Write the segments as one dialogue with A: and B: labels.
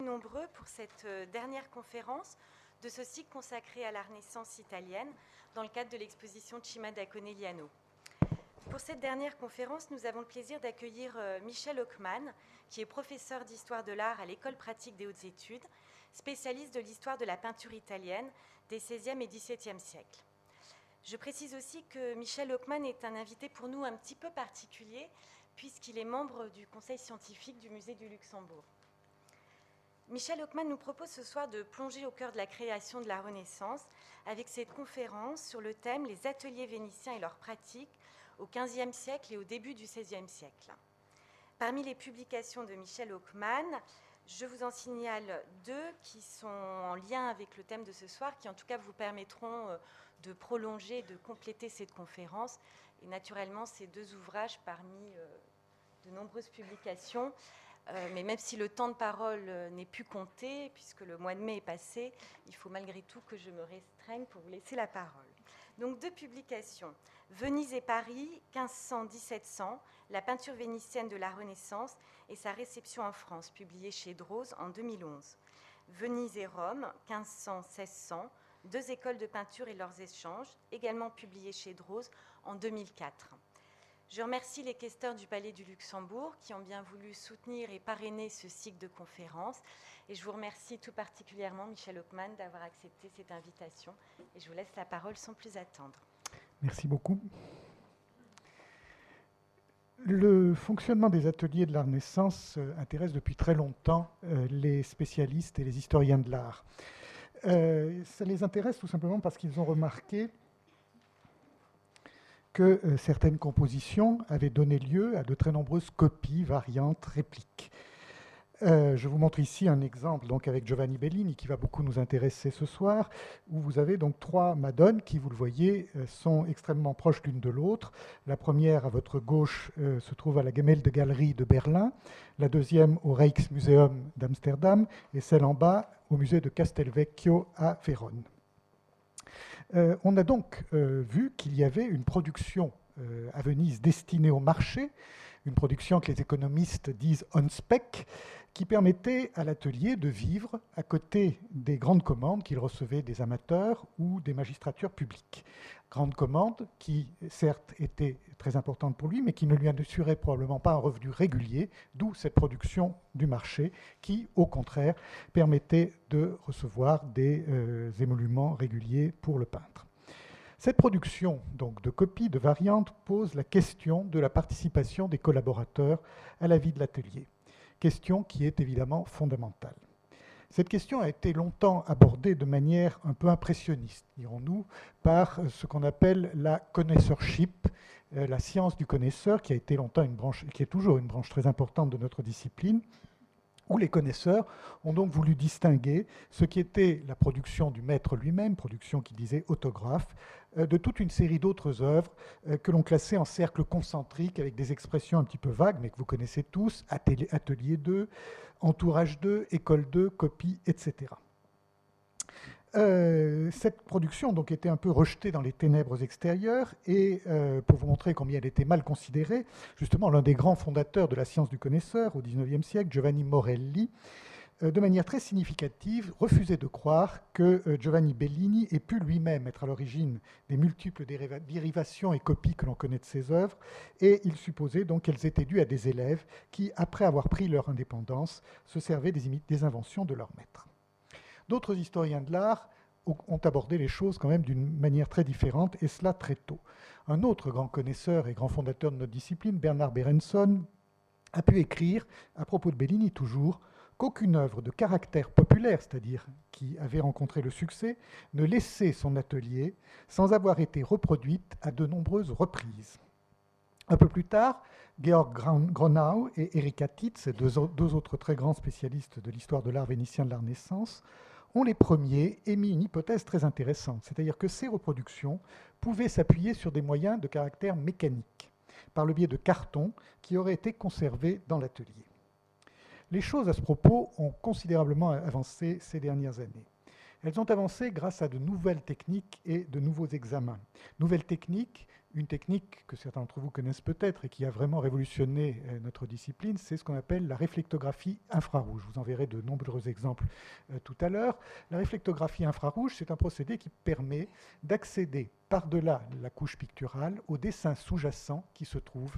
A: Nombreux pour cette euh, dernière conférence de ce cycle consacré à la Renaissance italienne dans le cadre de l'exposition Cima da Conegliano. Pour cette dernière conférence, nous avons le plaisir d'accueillir euh, Michel Hockman, qui est professeur d'histoire de l'art à l'École pratique des hautes études, spécialiste de l'histoire de la peinture italienne des XVIe et XVIIe siècles. Je précise aussi que Michel Hockman est un invité pour nous un petit peu particulier, puisqu'il est membre du conseil scientifique du Musée du Luxembourg. Michel Hockman nous propose ce soir de plonger au cœur de la création de la Renaissance avec cette conférence sur le thème Les ateliers vénitiens et leurs pratiques au XVe siècle et au début du XVIe siècle. Parmi les publications de Michel Hockman, je vous en signale deux qui sont en lien avec le thème de ce soir, qui en tout cas vous permettront euh, de prolonger, de compléter cette conférence. Et naturellement, ces deux ouvrages parmi euh, de nombreuses publications mais même si le temps de parole euh, n'est plus compté, puisque le mois de mai est passé, il faut malgré tout que je me restreigne pour vous laisser la parole. Donc deux publications. Venise et Paris, 1500-1700, la peinture vénitienne de la Renaissance et sa réception en France, publiée chez Droz en 2011. Venise et Rome, 1500-1600, deux écoles de peinture et leurs échanges, également publiées chez Droz en 2004. Je remercie les questeurs du Palais du Luxembourg qui ont bien voulu soutenir et parrainer ce cycle de conférences. Et je vous remercie tout particulièrement, Michel Hockman, d'avoir accepté cette invitation. Et je vous laisse la parole sans plus attendre.
B: Merci beaucoup. Le fonctionnement des ateliers de la Renaissance euh, intéresse depuis très longtemps euh, les spécialistes et les historiens de l'art. Euh, ça les intéresse tout simplement parce qu'ils ont remarqué que euh, certaines compositions avaient donné lieu à de très nombreuses copies, variantes, répliques. Euh, je vous montre ici un exemple donc avec Giovanni Bellini qui va beaucoup nous intéresser ce soir, où vous avez donc trois madones qui, vous le voyez, euh, sont extrêmement proches l'une de l'autre. La première à votre gauche se trouve à la Galerie de Berlin, la deuxième au Rijksmuseum d'Amsterdam et celle en bas au musée de Castelvecchio à Vérone. Euh, on a donc euh, vu qu'il y avait une production euh, à Venise destinée au marché, une production que les économistes disent on spec, qui permettait à l'atelier de vivre à côté des grandes commandes qu'il recevait des amateurs ou des magistratures publiques. Grandes commandes qui, certes, étaient très importantes pour lui, mais qui ne lui assuraient probablement pas un revenu régulier, d'où cette production du marché qui, au contraire, permettait de recevoir des euh, émoluments réguliers pour le peintre. Cette production donc, de copies, de variantes, pose la question de la participation des collaborateurs à la vie de l'atelier question qui est évidemment fondamentale. Cette question a été longtemps abordée de manière un peu impressionniste, dirons-nous, par ce qu'on appelle la connaisseurship, euh, la science du connaisseur, qui a été longtemps une branche, qui est toujours une branche très importante de notre discipline, où les connaisseurs ont donc voulu distinguer ce qui était la production du maître lui-même, production qui disait autographe, euh, de toute une série d'autres œuvres euh, que l'on classait en cercles concentriques avec des expressions un petit peu vagues, mais que vous connaissez tous, atelier 2, entourage 2, école 2, copie, etc. Euh, cette production donc était un peu rejetée dans les ténèbres extérieures et pour vous montrer combien elle était mal considérée, justement l'un des grands fondateurs de la science du connaisseur au XIXe siècle, Giovanni Morelli, euh, de manière très significative, refusait de croire que euh, Giovanni Bellini ait pu lui-même être à l'origine des multiples dérivations et copies que l'on connaît de ses œuvres, et il supposait donc qu'elles étaient dues à des élèves qui, après avoir pris leur indépendance, se servaient des inventions de leur maître. D'autres historiens de l'art ont abordé les choses quand même d'une manière très différente, et cela très tôt. Un autre grand connaisseur et grand fondateur de notre discipline, Bernard Berenson, a pu écrire, à propos de Bellini toujours, qu'aucune œuvre de caractère populaire, c'est-à-dire qui avait rencontré le succès, ne laissait son atelier sans avoir été reproduite à de nombreuses reprises. Un peu plus tard, Georg Gronau et Erika Titz, deux, autres très grands spécialistes de l'histoire de l'art vénitien de la Renaissance, ont les premiers émis une hypothèse très intéressante, c'est-à-dire que ces reproductions pouvaient s'appuyer sur des moyens de caractère mécanique, par le biais de cartons qui auraient été conservés dans l'atelier. Les choses à ce propos ont considérablement avancé ces dernières années. Elles ont avancé grâce à de nouvelles techniques et de nouveaux examens. Nouvelles techniques une technique que certains d'entre vous connaissent peut-être et qui a vraiment révolutionné euh, notre discipline, c'est ce qu'on appelle la réflectographie infrarouge. Je vous enverrai de nombreux exemples euh, tout à l'heure. La réflectographie infrarouge, c'est un procédé qui permet d'accéder par-delà la couche picturale au dessin sous-jacent qui se trouve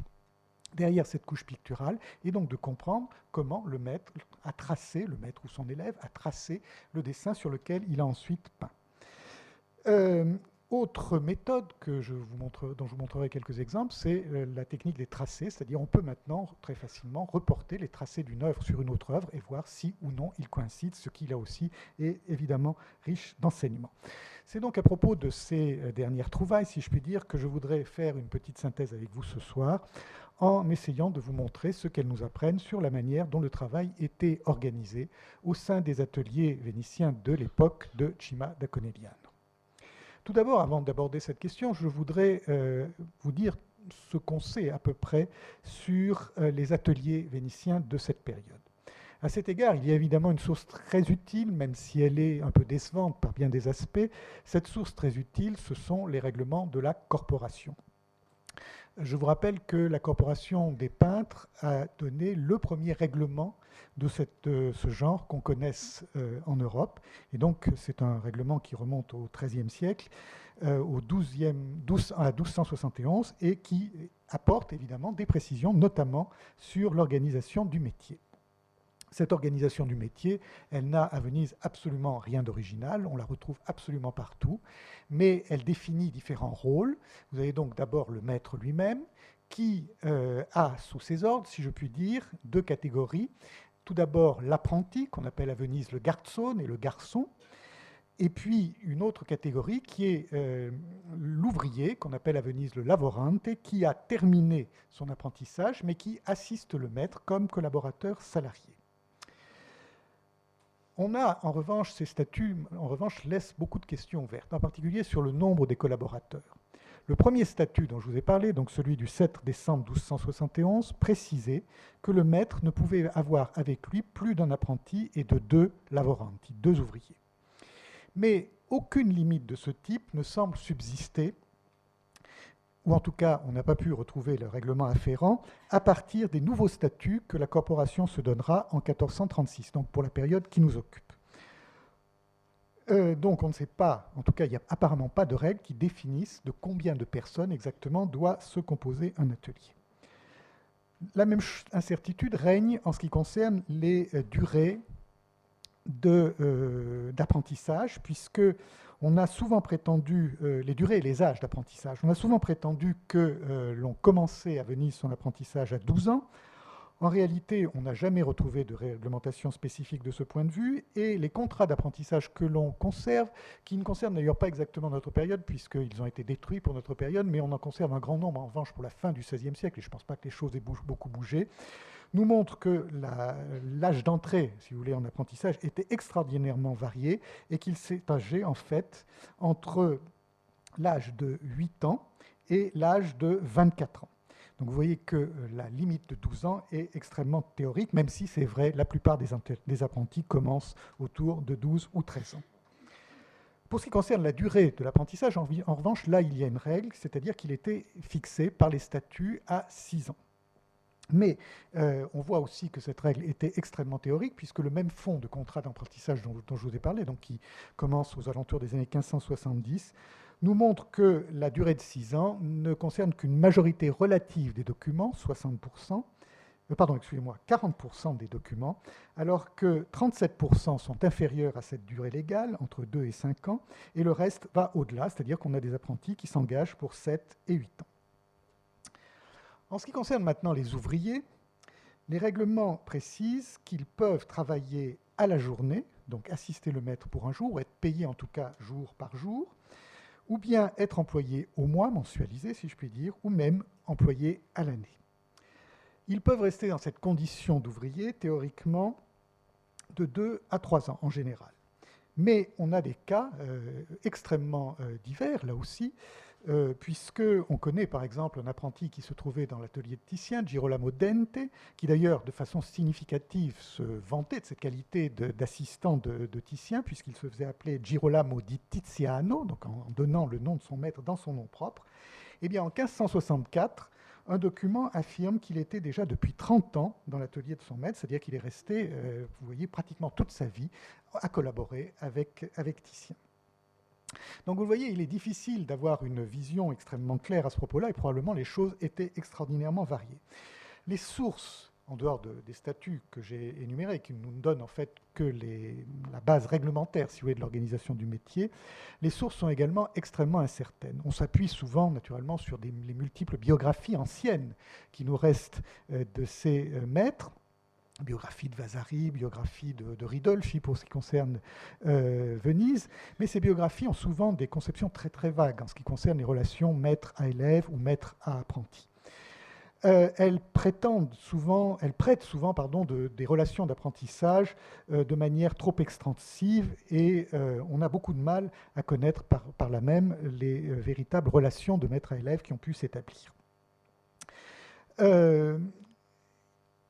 B: derrière cette couche picturale et donc de comprendre comment le maître a tracé, le maître ou son élève a tracé le dessin sur lequel il a ensuite peint. Euh, autre méthode dont je vous montrerai quelques exemples, c'est euh, la technique des tracés, c'est-à-dire on peut maintenant très facilement reporter les tracés d'une œuvre sur une autre œuvre et voir si ou non ils coïncident, ce qui là aussi est évidemment riche d'enseignements. C'est donc à propos de ces euh, dernières trouvailles, si je puis dire, que je voudrais faire une petite synthèse avec vous ce soir en essayant de vous montrer ce qu'elles nous apprennent sur la manière dont le travail était organisé au sein des ateliers vénitiens de l'époque de Cima da Conegliano. Tout d'abord, avant d'aborder cette question, je voudrais euh, vous dire ce qu'on sait à peu près sur euh, les ateliers vénitiens de cette période. À cet égard, il y a évidemment une source très utile, même si elle est un peu décevante par bien des aspects. Cette source très utile, ce sont les règlements de la corporation. Je vous rappelle que la corporation des peintres a donné le premier règlement de euh, ce genre qu'on connaisse euh, en Europe. Et donc, c'est un règlement qui remonte au XIIIe siècle, euh, au 12e, 12, à 1271, et qui apporte évidemment des précisions, notamment sur l'organisation du métier. Cette organisation du métier, elle n'a à Venise absolument rien d'original, on la retrouve absolument partout, mais elle définit différents rôles. Vous avez donc d'abord le maître lui-même, qui a sous ses ordres, si je puis dire, deux catégories tout d'abord l'apprenti, qu'on appelle à Venise le garzone et le garçon, et puis une autre catégorie qui est euh, l'ouvrier, qu'on appelle à Venise le lavorante, qui a terminé son apprentissage, mais qui assiste le maître comme collaborateur salarié. On a en revanche ces statuts, en laissent beaucoup de questions ouvertes, en particulier sur le nombre des collaborateurs. Le premier statut dont je vous ai parlé, celui du 7 décembre 1271, précisait que le maître ne pouvait avoir avec lui plus d'un apprenti et de deux lavoranti, deux ouvriers. Mais aucune limite de ce type ne semble subsister, ou en tout cas on n'a pas pu retrouver le règlement afférent, à partir des nouveaux statuts que la corporation se donnera en 1436, donc pour la période qui nous occupe. Euh, donc on ne sait pas, en tout cas il n'y a apparemment pas de règles qui définissent de combien de personnes exactement doit se composer un atelier. La même incertitude règne en ce qui concerne les euh, durées euh, d'apprentissage, puisque on a souvent prétendu, les durées et les âges d'apprentissage, on a souvent prétendu que l'on commençait à Venise son apprentissage à 12 ans, en réalité, on n'a jamais retrouvé de réglementation spécifique de ce point de vue, et les contrats d'apprentissage que l'on conserve, qui ne concernent d'ailleurs pas exactement notre période, puisqu'ils ont été détruits pour notre période, mais on en conserve un grand nombre en revanche pour la fin du XVIe siècle, et je ne pense pas que les choses aient beaucoup bougé, nous montrent que l'âge d'entrée, si vous voulez, en apprentissage était extraordinairement varié, et qu'il s'étageait en fait entre l'âge de 8 ans et l'âge de 24 ans. Donc vous voyez que euh, la limite de 12 ans est extrêmement théorique, même si c'est vrai, la plupart des, apprentis commencent autour de 12 ou 13 ans. Pour ce qui concerne la durée de l'apprentissage, en, revanche, là, il y a une règle, c'est-à-dire qu'il était fixé par les statuts à 6 ans. Mais euh, on voit aussi que cette règle était extrêmement théorique, puisque le même fonds de contrat d'apprentissage dont, je vous ai parlé, donc qui commence aux alentours des années 1570, nous montre que la durée de 6 ans ne concerne qu'une majorité relative des documents, 60%, euh, pardon, excusez-moi, 40% des documents, alors que 37% sont inférieurs à cette durée légale, entre 2 et 5 ans, et le reste va au-delà, c'est-à-dire qu'on a des apprentis qui s'engagent pour 7 et 8 ans. En ce qui concerne maintenant les ouvriers, les règlements précisent qu'ils peuvent travailler à la journée, donc assister le maître pour un jour, ou être payés en tout cas jour par jour, ou bien être employés au mois, mensualisés si je puis dire, ou même employés à l'année. Ils peuvent rester dans cette condition d'ouvrier théoriquement de 2 à 3 ans en général. Mais on a des cas euh, extrêmement euh, divers, là aussi, euh, puisque on connaît par exemple un apprenti qui se trouvait dans l'atelier de Titien, Girolamo Dente, qui d'ailleurs de façon significative se vantait de cette qualité d'assistant de, Titien, puisqu'il se faisait appeler Girolamo di Tiziano, donc en, donnant le nom de son maître dans son nom propre. Eh bien, en 1564, un document affirme qu'il était déjà depuis 30 ans dans l'atelier de son maître, c'est-à-dire qu'il est resté, euh, vous voyez, pratiquement toute sa vie à collaborer avec, avec Titien. Donc vous voyez, il est difficile d'avoir une vision extrêmement claire à ce propos-là, et probablement les choses étaient extraordinairement variées. Les sources en dehors des statuts que j'ai énumérés, qui nous donnent en fait que la base réglementaire, si vous voulez, de l'organisation du métier, les sources sont également extrêmement incertaines. On s'appuie souvent, naturellement, sur les multiples biographies anciennes qui nous restent euh, de ces euh, maîtres biographie de Vasari, biographie de, Ridolfi pour ce qui concerne euh, Venise, mais ces biographies ont souvent des conceptions très très vagues en ce qui concerne les relations maître à élève ou maître à apprenti. Euh, elles prétendent souvent, elles prêtent souvent pardon, des relations d'apprentissage euh, de manière trop extensive et on a beaucoup de mal à connaître par, par là même les véritables relations de maître à élève qui ont pu s'établir.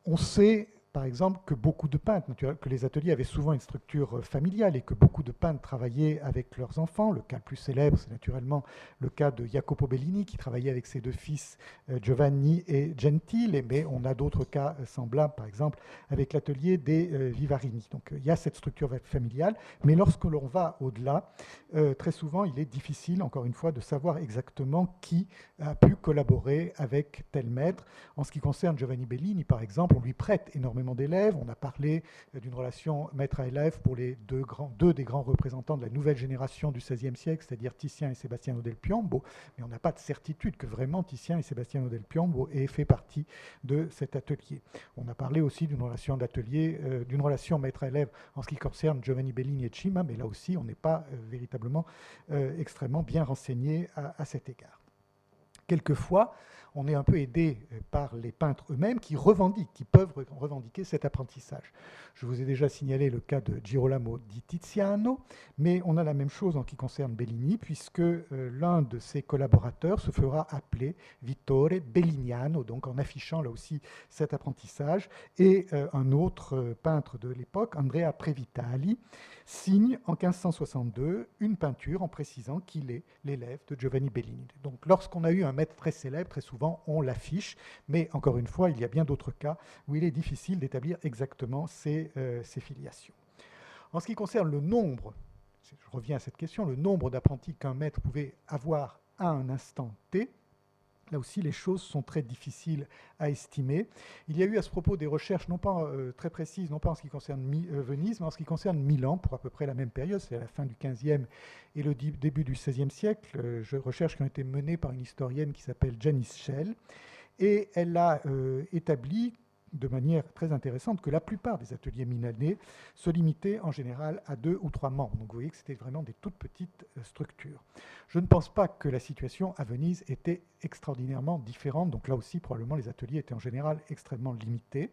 B: on sait par exemple, que beaucoup de peintres, que les ateliers avaient souvent une structure euh, familiale et que beaucoup de peintres travaillaient avec leurs enfants. Le cas le plus célèbre, c'est naturellement le cas de Jacopo Bellini, qui travaillait avec ses deux fils euh, Giovanni et Gentile, mais on a d'autres cas euh, semblables, par exemple, avec l'atelier des Vivarini. Donc il y a cette structure familiale, mais lorsque l'on va au-delà, très souvent, il est difficile, encore une fois, de savoir exactement qui a pu collaborer avec tel maître. En ce qui concerne Giovanni Bellini, par exemple, on lui prête énormément d'élèves. On a parlé euh, d'une relation maître à élève pour les deux, grands, deux des grands représentants de la nouvelle génération du XVIe siècle, c'est-à-dire Titien et Sébastien del Piombo. Mais on n'a pas de certitude que vraiment Titien et Sébastien del Piombo aient fait partie de cet atelier. On a parlé aussi d'une relation d'atelier, euh, d'une relation maître à élève en ce qui concerne Giovanni Bellini et Cima, mais là aussi on n'est pas euh, véritablement extrêmement bien renseigné à, à cet égard. Quelquefois, on est un peu aidé euh, par les peintres eux-mêmes qui revendiquent, qui peuvent revendiquer cet apprentissage. Je vous ai déjà signalé le cas de Girolamo di Tiziano, mais on a la même chose en ce qui concerne Bellini, puisque euh, l'un de ses collaborateurs se fera appeler Vittore Belliniano, donc en affichant là aussi cet apprentissage, et euh, un autre peintre de l'époque, Andrea Previtali, signe en 1562 une peinture en précisant qu'il est l'élève de Giovanni Bellini. Donc lorsqu'on a eu un maître très célèbre, très souvent on l'affiche, mais encore une fois, il y a bien d'autres cas où il est difficile d'établir exactement ces, euh, ces filiations. En ce qui concerne le nombre, je reviens à cette question, le nombre d'apprentis qu'un maître pouvait avoir à un instant T, Là aussi, les choses sont très difficiles à estimer. Il y a eu à ce propos des recherches, non pas euh, très précises, non pas en ce qui concerne euh, Venise, mais en ce qui concerne Milan, pour à peu près la même période, c'est à la fin du XVe et le début du XVIe siècle. Euh, recherches qui ont été menées par une historienne qui s'appelle Janice Schell. Et elle a établi de manière très intéressante que la plupart des ateliers milanais se limitaient en général à deux ou trois membres. Donc vous voyez que c'était vraiment des toutes petites euh, structures. Je ne pense pas que la situation à Venise était extraordinairement différente. Donc là aussi, probablement, les ateliers étaient en général extrêmement limités.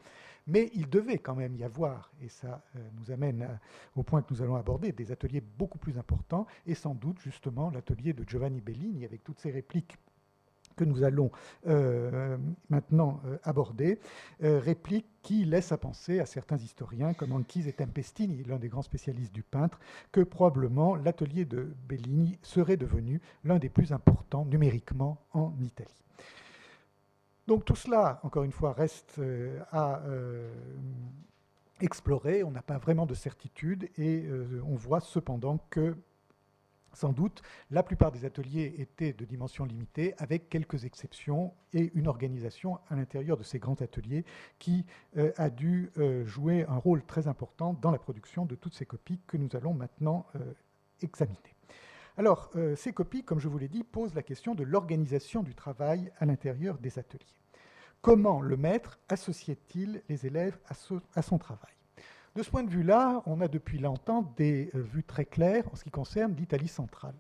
B: Mais il devait quand même y avoir, et ça euh, nous amène au point que nous allons aborder, des ateliers beaucoup plus importants, et sans doute justement l'atelier de Giovanni Bellini avec toutes ses répliques que nous allons euh, maintenant euh, aborder, euh, réplique qui laisse à penser à certains historiens, comme Anchise et Tempestini, l'un des grands spécialistes du peintre, que probablement l'atelier de Bellini serait devenu l'un des plus importants numériquement en Italie. Donc tout cela, encore une fois, reste à explorer. On n'a pas vraiment de certitude et on voit cependant que sans doute, la plupart des ateliers étaient de dimension limitée, avec quelques exceptions et une organisation à l'intérieur de ces grands ateliers qui euh, a dû euh, jouer un rôle très important dans la production de toutes ces copies que nous allons maintenant euh, examiner. Alors, ces copies, comme je vous l'ai dit, posent la question de l'organisation du travail à l'intérieur des ateliers. Comment le maître associait-il les élèves à son travail? De ce point de vue-là, on a depuis longtemps des euh, vues très claires en ce qui concerne l'Italie centrale.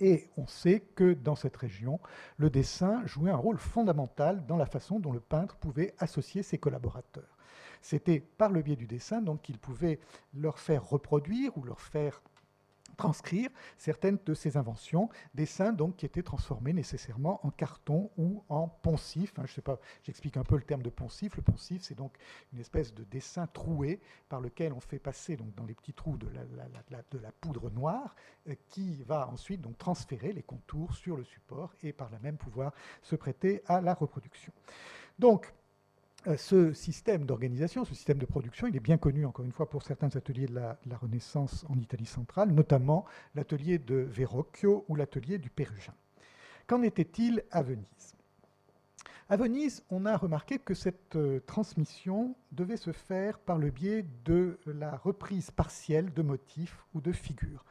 B: Et on sait que dans cette région, le dessin jouait un rôle fondamental dans la façon dont le peintre pouvait associer ses collaborateurs. C'était par le biais du dessin qu'il pouvait leur faire reproduire ou leur faire transcrire certaines de ses inventions, dessins donc qui étaient transformés nécessairement en carton ou en poncif. Hein, sais pas, j'explique un peu le terme de poncif. Le poncif, c'est donc une espèce de dessin troué par lequel on fait passer donc dans les petits trous de la, poudre noire, euh, qui va ensuite donc transférer les contours sur le support et par là même pouvoir se prêter à la reproduction. Donc ce système d'organisation, ce système de production, il est bien connu, encore une fois, pour certains ateliers de la, Renaissance en Italie centrale, notamment l'atelier de Verrocchio ou l'atelier du Pérugin. Qu'en était-il à Venise? À Venise, on a remarqué que cette euh, transmission devait se faire par le biais de la reprise partielle de motifs ou de figures.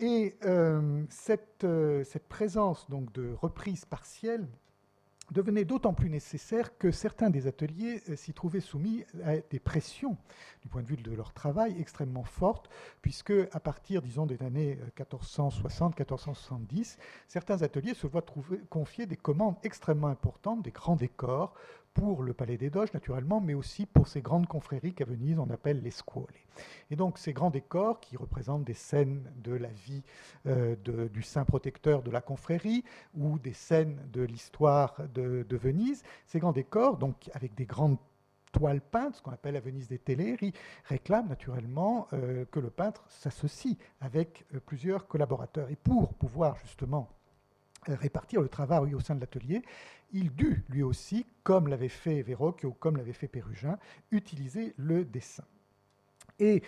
B: Et euh, cette, cette, présence donc, de reprise partielle devenait d'autant plus nécessaire que certains des ateliers euh, s'y trouvaient soumis à des pressions du point de vue de leur travail extrêmement fortes, puisque à partir, disons, des années 1460-1470, euh, certains ateliers se voient confier des commandes extrêmement importantes, des grands décors, pour le Palais des Doges, naturellement, mais aussi pour ces grandes confréries qu'à Venise on appelle les scuole. Et donc ces grands décors qui représentent des scènes de la vie euh, du saint protecteur de la confrérie ou des scènes de l'histoire de, Venise, ces grands décors, donc avec des grandes toiles peintes, ce qu'on appelle à Venise des Teleri, réclament naturellement euh, que le peintre s'associe avec euh, plusieurs collaborateurs. Et pour pouvoir justement répartir le travail au sein de l'atelier, il dut lui aussi, comme l'avait fait Verrocchio comme l'avait fait Pérugin, utiliser le dessin. Et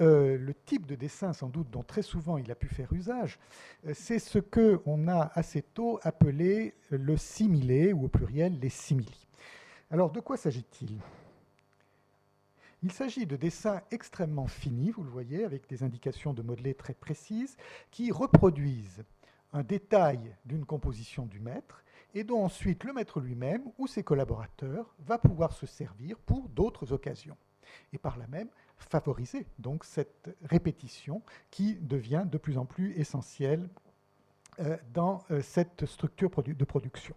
B: euh, le type de dessin, sans doute, dont très souvent il a pu faire usage, euh, c'est ce que on a assez tôt appelé le similé, ou au pluriel les simili. Alors, de quoi s'agit-il? Il s'agit de dessins extrêmement finis, vous le voyez, avec des indications de modelé très précises, qui reproduisent détail d'une composition du maître et dont ensuite le maître lui-même ou ses collaborateurs va pouvoir se servir pour d'autres occasions. Et par là même, favoriser donc cette répétition qui devient de plus en plus essentielle euh, dans euh, cette structure de production.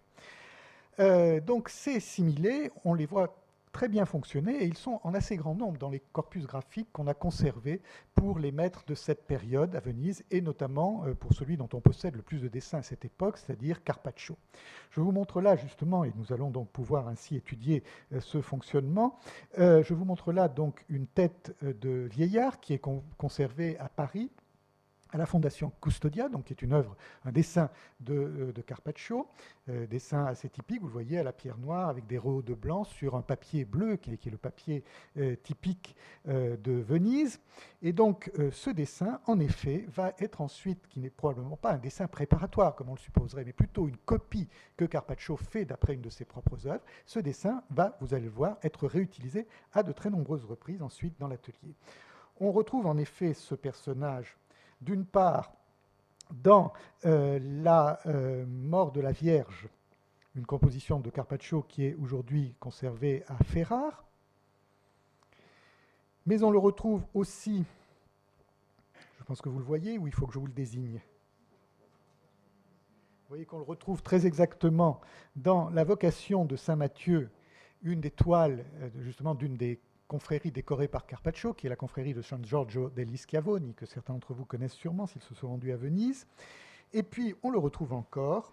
B: Euh, donc ces similés, on les voit très bien fonctionné et ils sont en assez grand nombre dans les corpus graphiques qu'on a conservés pour les maîtres de cette période à Venise et notamment euh, pour celui dont on possède le plus de dessins à cette époque, c'est-à-dire Carpaccio. Je vous montre là justement, et nous allons donc pouvoir ainsi étudier euh, ce fonctionnement, euh, je vous montre là donc une tête de vieillard qui est conservée à Paris à la Fondation Custodia, donc qui est une œuvre, un dessin de, euh, Carpaccio, euh, dessin assez typique, vous le voyez, à la pierre noire, avec des rows de blanc sur un papier bleu, qui est, le papier euh, typique de Venise. Et donc, ce dessin, en effet, va être ensuite, qui n'est probablement pas un dessin préparatoire, comme on le supposerait, mais plutôt une copie que Carpaccio fait d'après une de ses propres œuvres. Ce dessin va, vous allez le voir, être réutilisé à de très nombreuses reprises ensuite dans l'atelier. On retrouve en effet ce personnage d'une part, dans euh, la euh, mort de la Vierge, une composition de Carpaccio qui est aujourd'hui conservée à Ferrare, mais on le retrouve aussi, je pense que vous le voyez, ou il faut que je vous le désigne. Vous voyez qu'on le retrouve très exactement dans la vocation de Saint Matthieu, une des toiles, euh, justement, d'une des confrérie décorée par Carpaccio, qui est la confrérie de San Giorgio degli Schiavoni, que certains d'entre vous connaissent sûrement s'ils se sont rendus à Venise. Et puis, on le retrouve encore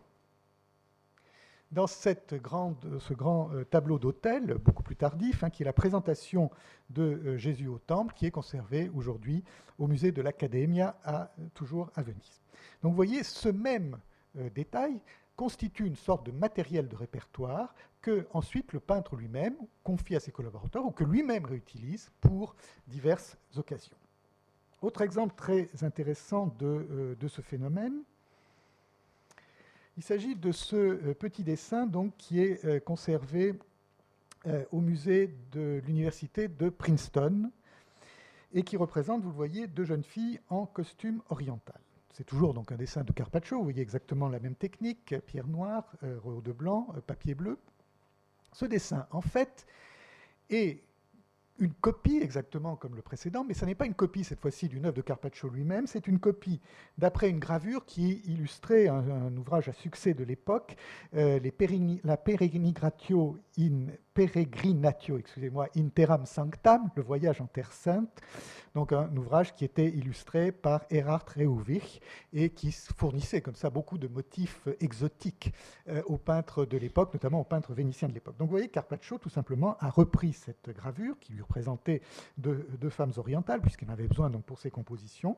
B: dans cette grande, ce grand euh, tableau d'autel, beaucoup plus tardif, hein, qui est la présentation de euh, Jésus au Temple, qui est conservé aujourd'hui au musée de l'Accademia, à, toujours à Venise. Donc vous voyez, ce même euh, détail constitue une sorte de matériel de répertoire que ensuite le peintre lui-même confie à ses collaborateurs ou que lui-même réutilise pour diverses occasions. Autre exemple très intéressant de, euh, ce phénomène, il s'agit de ce euh, petit dessin donc, qui est euh, conservé au musée de l'université de Princeton et qui représente, vous le voyez, deux jeunes filles en costume oriental. C'est toujours donc un dessin de Carpaccio, vous voyez exactement la même technique, pierre noire, euh, de blanc, papier bleu. Ce dessin, en fait, est une copie exactement comme le précédent, mais ce n'est pas une copie cette fois-ci d'une œuvre de Carpaccio lui-même, c'est une copie d'après une gravure qui illustrait un, ouvrage à succès de l'époque, euh, La Peregrinatio in Peregrinatio, excusez-moi, Interam Sanctam, le voyage en Terre Sainte, donc un ouvrage qui était illustré par Erhard Reuvich et qui fournissait comme ça beaucoup de motifs exotiques euh, aux peintres de l'époque, notamment aux peintres vénitiens de l'époque. Donc vous voyez, Carpaccio tout simplement a repris cette gravure qui lui représentait deux, deux femmes orientales, puisqu'il en avait besoin donc, pour ses compositions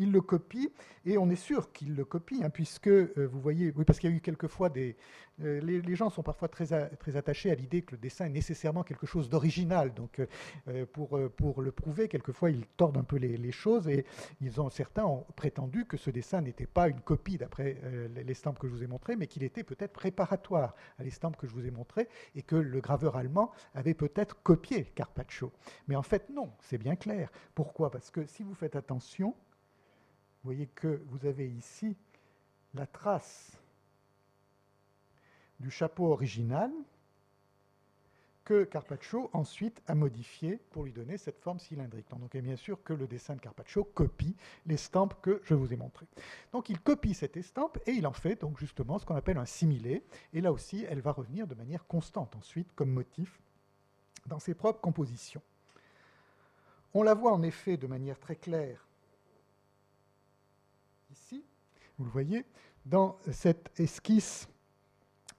B: il le copie, et on est sûr qu'il le copie, hein, puisque euh, vous voyez, oui, parce qu'il y a eu quelquefois des... Euh, les, gens sont parfois très, très attachés à l'idée que le dessin est nécessairement quelque chose d'original, donc euh, pour, pour le prouver, quelquefois ils tordent un peu les, choses, et ils ont, certains ont prétendu que ce dessin n'était pas une copie d'après l'estampe que je vous ai montré, mais qu'il était peut-être préparatoire à l'estampe que je vous ai montré, et que le graveur allemand avait peut-être copié Carpaccio. Mais en fait, non, c'est bien clair. Pourquoi? Parce que si vous faites attention, vous voyez que vous avez ici la trace du chapeau original que Carpaccio ensuite a modifié pour lui donner cette forme cylindrique. Donc bien sûr que le dessin de Carpaccio copie l'estampe que je vous ai montrée. Donc il copie cette estampe et il en fait donc justement ce qu'on appelle un similé. Et là aussi, elle va revenir de manière constante ensuite comme motif dans ses propres compositions. On la voit en effet de manière très claire ici, vous le voyez, dans cette esquisse,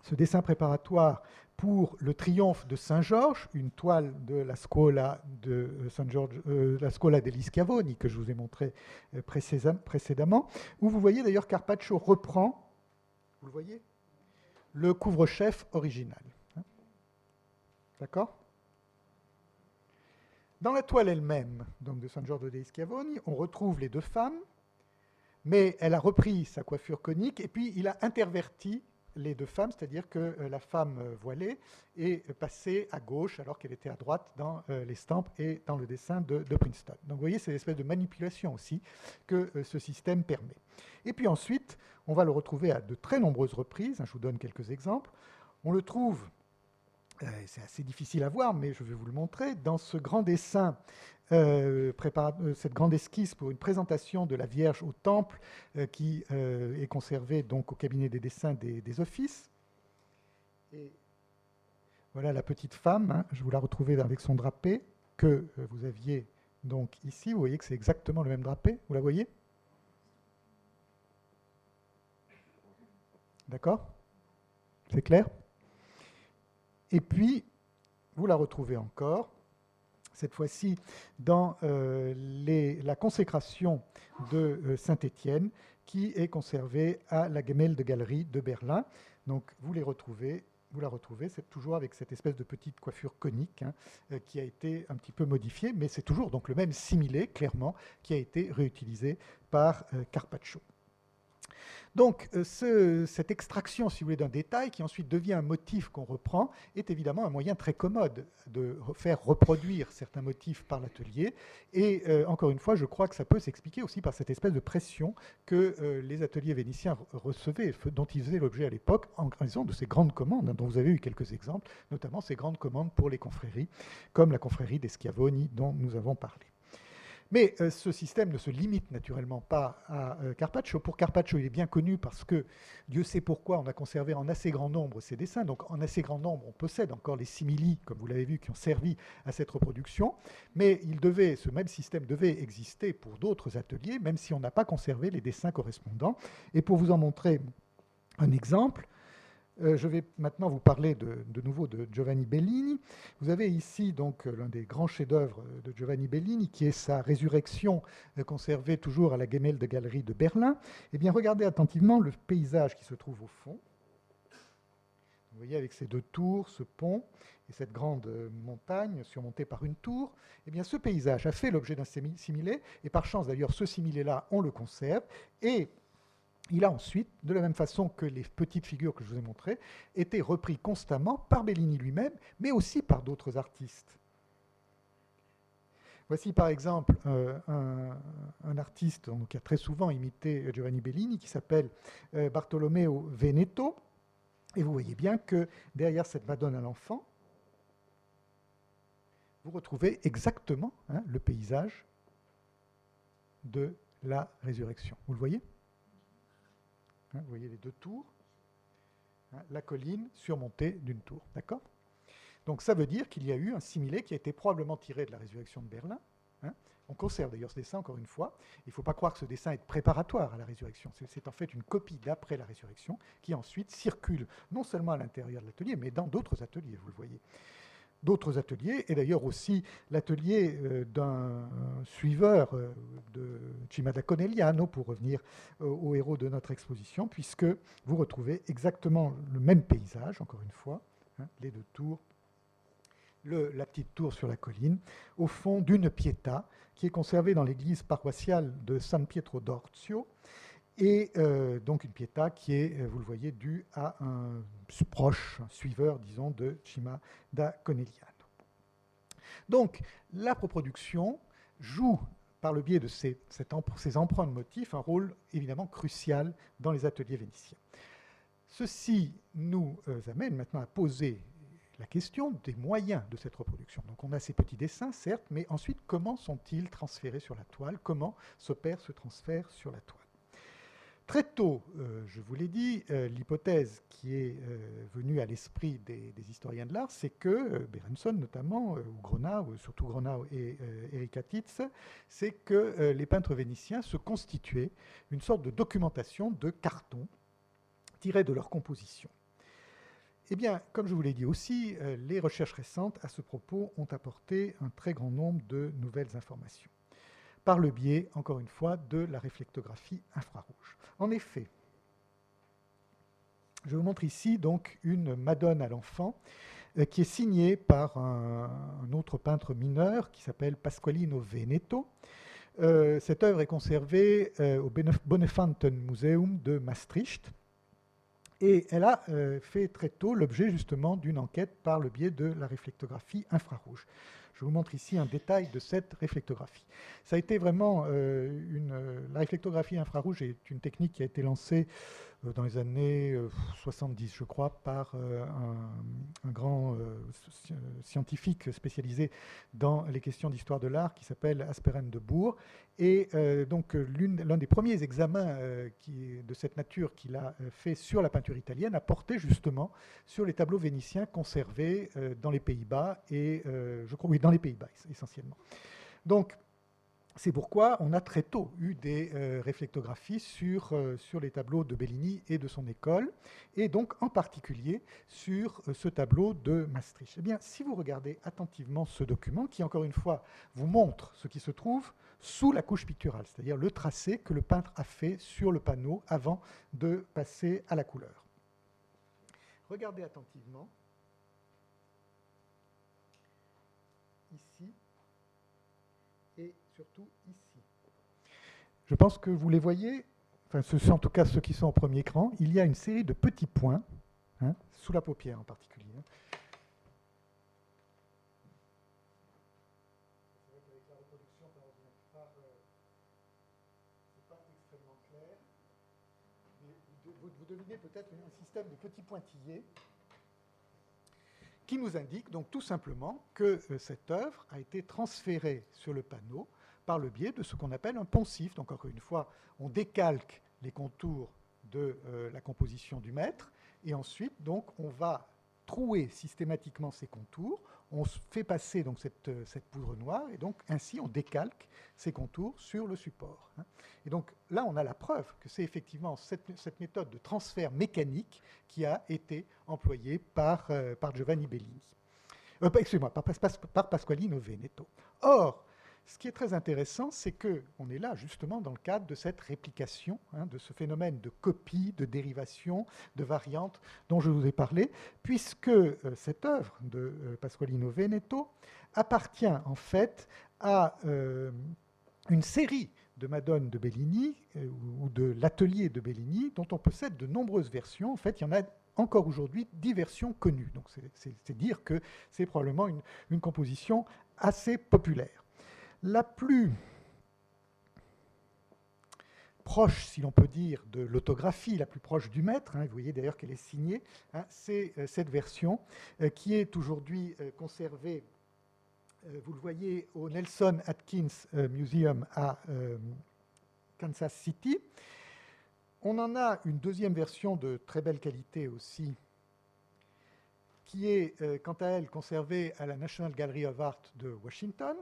B: ce dessin préparatoire pour le triomphe de Saint-Georges, une toile de la Scuola de euh, Saint euh, la degli Schiavoni que je vous ai montré euh, précédemment, où vous voyez d'ailleurs Carpaccio reprend, vous le voyez, le couvre-chef original. Hein. D'accord? Dans la toile elle-même, donc de San Giorgio degli Schiavoni, on retrouve les deux femmes mais elle a repris sa coiffure conique et puis il a interverti les deux femmes, c'est-à-dire que euh, la femme euh, voilée est passée à gauche alors qu'elle était à droite dans euh, l'estampe et dans le dessin de, Princeton. Donc vous voyez, c'est l'espèce de manipulation aussi que ce système permet. Et puis ensuite, on va le retrouver à de très nombreuses reprises, hein, je vous donne quelques exemples. On le trouve, c'est assez difficile à voir, mais je vais vous le montrer, dans ce grand dessin euh, euh, cette grande esquisse pour une présentation de la Vierge au Temple euh, qui est conservée donc au cabinet des dessins des, offices. Et voilà la petite femme, hein, je vous la retrouvais avec son drapé que vous aviez donc ici. Vous voyez que c'est exactement le même drapé, vous la voyez? D'accord? C'est clair? Et puis, vous la retrouvez encore cette fois-ci dans euh, la consécration de euh, Saint-Étienne, qui est conservée à la de Galerie de Berlin. Donc vous retrouvez, vous la retrouvez, c'est toujours avec cette espèce de petite coiffure conique hein, euh, qui a été un petit peu modifiée, mais c'est toujours donc le même similé, clairement, qui a été réutilisé par Carpaccio. Donc, euh, cette extraction, si vous voulez, d'un détail qui ensuite devient un motif qu'on reprend est évidemment un moyen très commode de faire reproduire certains motifs par l'atelier. Et euh, encore une fois, je crois que ça peut s'expliquer aussi par cette espèce de pression que euh, les ateliers vénitiens recevaient, dont ils faisaient l'objet à l'époque, en raison de ces grandes commandes, hein, dont vous avez eu quelques exemples, notamment ces grandes commandes pour les confréries, comme la confrérie des Schiavoni dont nous avons parlé. Mais euh, ce système ne se limite naturellement pas à euh, Carpaccio. Pour Carpaccio, il est bien connu parce que Dieu sait pourquoi on a conservé en assez grand nombre ces dessins. Donc en assez grand nombre, on possède encore les simili, comme vous l'avez vu, qui ont servi à cette reproduction. Mais il devait, ce même système devait exister pour d'autres ateliers, même si on n'a pas conservé les dessins correspondants. Et pour vous en montrer un exemple, euh, je vais maintenant vous parler de, nouveau de Giovanni Bellini. Vous avez ici donc l'un des grands chefs-d'œuvre de Giovanni Bellini, qui est sa résurrection euh, conservée toujours à la de Galerie de Berlin. Eh bien, regardez attentivement le paysage qui se trouve au fond. Vous voyez avec ces deux tours, ce pont et cette grande euh, montagne surmontée par une tour, eh bien ce paysage a fait l'objet d'un similé, et par chance d'ailleurs ce similé-là, on le conserve, et il a ensuite, de la même façon que les petites figures que je vous ai montrées, été repris constamment par Bellini lui-même, mais aussi par d'autres artistes. Voici par exemple euh, un, artiste qui a très souvent imité Giovanni Bellini, qui s'appelle euh, Bartolomeo Veneto. Et vous voyez bien que derrière cette Madone à l'enfant, vous retrouvez exactement hein, le paysage de la résurrection. Vous le voyez? Hein, vous voyez les deux tours. Hein, la colline surmontée d'une tour. D'accord? Donc ça veut dire qu'il y a eu un similé qui a été probablement tiré de la résurrection de Berlin. Hein. On conserve d'ailleurs ce dessin encore une fois. Il ne faut pas croire que ce dessin est préparatoire à la résurrection. C'est en fait une copie d'après la résurrection qui ensuite circule non seulement à l'intérieur de l'atelier, mais dans d'autres ateliers, vous le voyez d'autres ateliers, et d'ailleurs aussi l'atelier euh, d'un suiveur euh, de Cimada Conegliano, pour revenir euh, au héros de notre exposition, puisque vous retrouvez exactement le même paysage, encore une fois, hein, les deux tours, la petite tour sur la colline, au fond d'une pietà qui est conservée dans l'église paroissiale de San Pietro d'Orzio, et euh, donc une pietà qui est, euh, vous le voyez, due à un proche suiveur, disons, de Cima da Conegliano. Donc la reproduction joue, par le biais de ces, ces emprunts de motifs, un rôle évidemment crucial dans les ateliers vénitiens. Ceci nous euh, amène maintenant à poser la question des moyens de cette reproduction. Donc on a ces petits dessins, certes, mais ensuite, comment sont-ils transférés sur la toile? Comment s'opère ce transfert sur la toile? Très tôt, euh, je vous l'ai dit, euh, l'hypothèse qui est euh, venue à l'esprit des, historiens de l'art, c'est que, Berenson notamment, ou Gronau, surtout Gronau et Erika Titz, c'est que les peintres vénitiens se constituaient une sorte de documentation de cartons tirés de leur composition. Eh bien, comme je vous l'ai dit aussi, les recherches récentes à ce propos ont apporté un très grand nombre de nouvelles informations par le biais, encore une fois, de la réflectographie infrarouge. En effet, je vous montre ici donc une Madone à l'enfant euh, qui est signée par un, autre peintre mineur qui s'appelle Pasqualino Veneto. Euh, cette œuvre est conservée euh, au Bonnefanten Museum de Maastricht et elle a fait très tôt l'objet justement d'une enquête par le biais de la réflectographie infrarouge. Je vous montre ici un détail de cette réflectographie. Ça a été vraiment euh, une. La réflectographie infrarouge est une technique qui a été lancée euh, dans les années 70, euh, je crois, par un, grand scientifique spécialisé dans les questions d'histoire de l'art qui s'appelle Asperen de Bourg. Et donc, l'un des premiers examens de cette nature qu'il a fait sur la peinture italienne a porté justement sur les tableaux vénitiens conservés dans les Pays-Bas et, je crois, oui, dans les Pays-Bas essentiellement. Donc, c'est pourquoi on a très tôt eu des euh, réflectographies sur, euh, sur les tableaux de Bellini et de son école, et donc en particulier sur euh, ce tableau de Maastricht. Eh bien, si vous regardez attentivement ce document, qui encore une fois vous montre ce qui se trouve sous la couche picturale, c'est-à-dire le tracé que le peintre a fait sur le panneau avant de passer à la couleur. Regardez attentivement. Ici, surtout ici. Je pense que vous les voyez, enfin, ce sont en tout cas ceux qui sont au premier écran, il y a une série de petits points, hein, sous la paupière en particulier. Vous devinez peut-être un système de petits pointillés qui nous indique donc tout simplement que euh, cette œuvre a été transférée sur le panneau par le biais de ce qu'on appelle un poncif. Donc encore une fois, on décalque les contours de euh, la composition du maître, et ensuite donc on va trouer systématiquement ces contours, on fait passer donc cette, euh, cette, poudre noire, et donc ainsi on décalque ces contours sur le support. Hein. Et donc là, on a la preuve que c'est effectivement cette, méthode de transfert mécanique qui a été employée par, euh, par Giovanni Bellini. excusez-moi, par, par Pasqualino Veneto. Or, ce qui est très intéressant, c'est qu'on est là justement dans le cadre de cette réplication, hein, de ce phénomène de copie, de dérivation, de variante dont je vous ai parlé, puisque euh, cette œuvre de euh, Pasqualino Veneto appartient en fait à euh, une série de Madone de Bellini ou de l'atelier de Bellini dont on possède de nombreuses versions. En fait, il y en a encore aujourd'hui dix versions connues. Donc c'est dire que c'est probablement une composition assez populaire la plus proche, si l'on peut dire, de l'autographie, la plus proche du maître, hein, vous voyez d'ailleurs qu'elle est signée, hein, c'est euh, cette version euh, qui est aujourd'hui euh, conservée, vous le voyez, au Nelson Atkins Museum à Kansas City. On en a une deuxième version de très belle qualité aussi, qui est quant à elle conservée à la National Gallery of Art de Washington.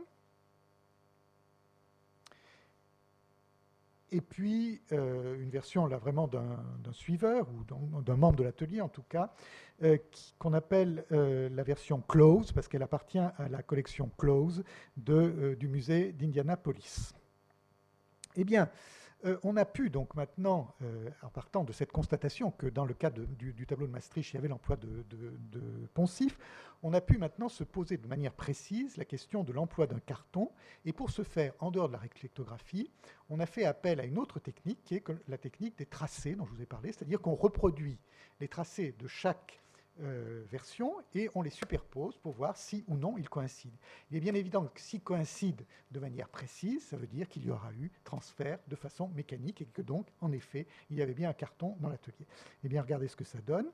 B: Et puis euh, une version là vraiment d'un suiveur ou d'un membre de l'atelier en tout cas, euh, qu'on appelle euh, la version close parce qu'elle appartient à la collection close du musée d'Indianapolis. Eh bien, euh, on a pu donc maintenant, euh, en partant de cette constatation que dans le cas du, tableau de Maastricht, il y avait l'emploi de, poncifs, on a pu maintenant se poser de manière précise la question de l'emploi d'un carton. Et pour ce faire, en dehors de la réflectographie, on a fait appel à une autre technique qui est la technique des tracés dont je vous ai parlé, c'est-à-dire qu'on reproduit les tracés de chaque euh, versions et on les superpose pour voir si ou non ils coïncident. Il est bien évident que s'ils coïncident de manière précise, ça veut dire qu'il y aura eu transfert de façon mécanique et que donc, en effet, il y avait bien un carton dans l'atelier. Eh bien, regardez ce que ça donne.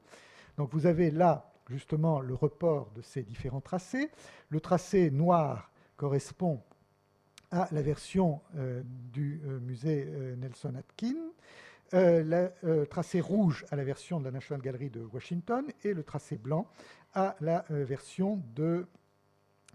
B: Donc, vous avez là, justement, le report de ces différents tracés. Le tracé noir correspond à la version euh, du euh, musée Nelson Atkin. Euh, le euh, tracé rouge à la version de la National Gallery de Washington et le tracé blanc à la euh, version de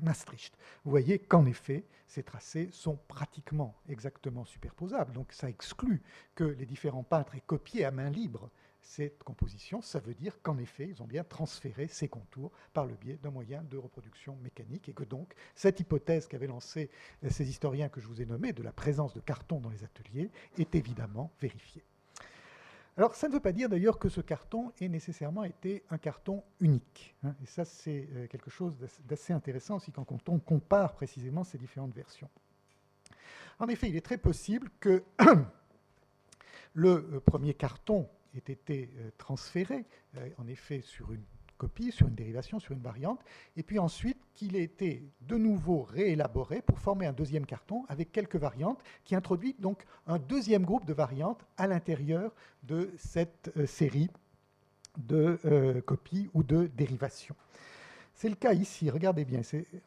B: Maastricht. Vous voyez qu'en effet, ces tracés sont pratiquement exactement superposables. Donc ça exclut que les différents peintres aient copié à main libre cette composition. Ça veut dire qu'en effet, ils ont bien transféré ces contours par le biais d'un moyen de reproduction mécanique et que donc cette hypothèse qu'avaient lancée ces historiens que je vous ai nommés de la présence de cartons dans les ateliers est évidemment vérifiée. Alors, ça ne veut pas dire d'ailleurs que ce carton ait nécessairement été un carton unique. Hein. et ça, c'est euh, quelque chose d'assez intéressant aussi quand on compare précisément ces différentes versions. En effet, il est très possible que le euh, premier carton ait été euh, transféré, en effet, sur une copie, sur une dérivation, sur une variante, et puis ensuite qu'il ait été de nouveau réélaboré pour former un deuxième carton avec quelques variantes, qui introduit donc un deuxième groupe de variantes à l'intérieur de cette euh, série de euh, copies ou de dérivations. C'est le cas ici, regardez bien,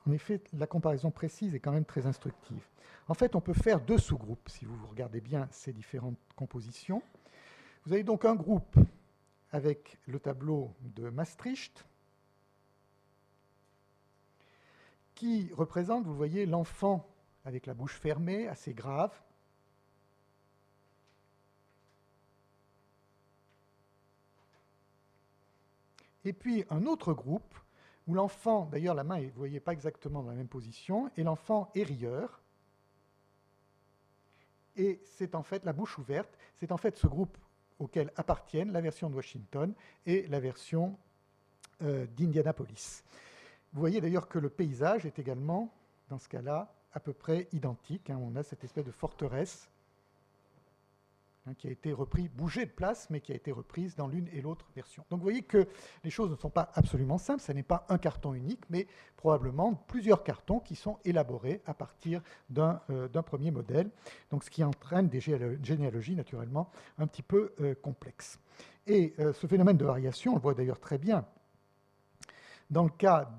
B: en effet la comparaison précise est quand même très instructive. En fait, on peut faire deux sous-groupes si vous regardez bien ces différentes compositions. Vous avez donc un groupe avec le tableau de Maastricht, qui représente, vous voyez, l'enfant avec la bouche fermée, assez grave. Et puis un autre groupe où l'enfant, d'ailleurs la main, vous ne voyez pas exactement dans la même position, et l'enfant est rieur. Et c'est en fait la bouche ouverte, c'est en fait ce groupe auxquels appartiennent la version de Washington et la version euh, d'Indianapolis. Vous voyez d'ailleurs que le paysage est également, dans ce cas-là, à peu près identique. Hein. On a cette espèce de forteresse Hein, qui a été repris, bougé de place, mais qui a été reprise dans l'une et l'autre version. Donc vous voyez que les choses ne sont pas absolument simples, ce n'est pas un carton unique, mais probablement plusieurs cartons qui sont élaborés à partir d'un euh, premier modèle, donc ce qui entraîne des généalogies naturellement un petit peu euh, complexes. Et euh, ce phénomène de variation, on le voit d'ailleurs très bien dans le cas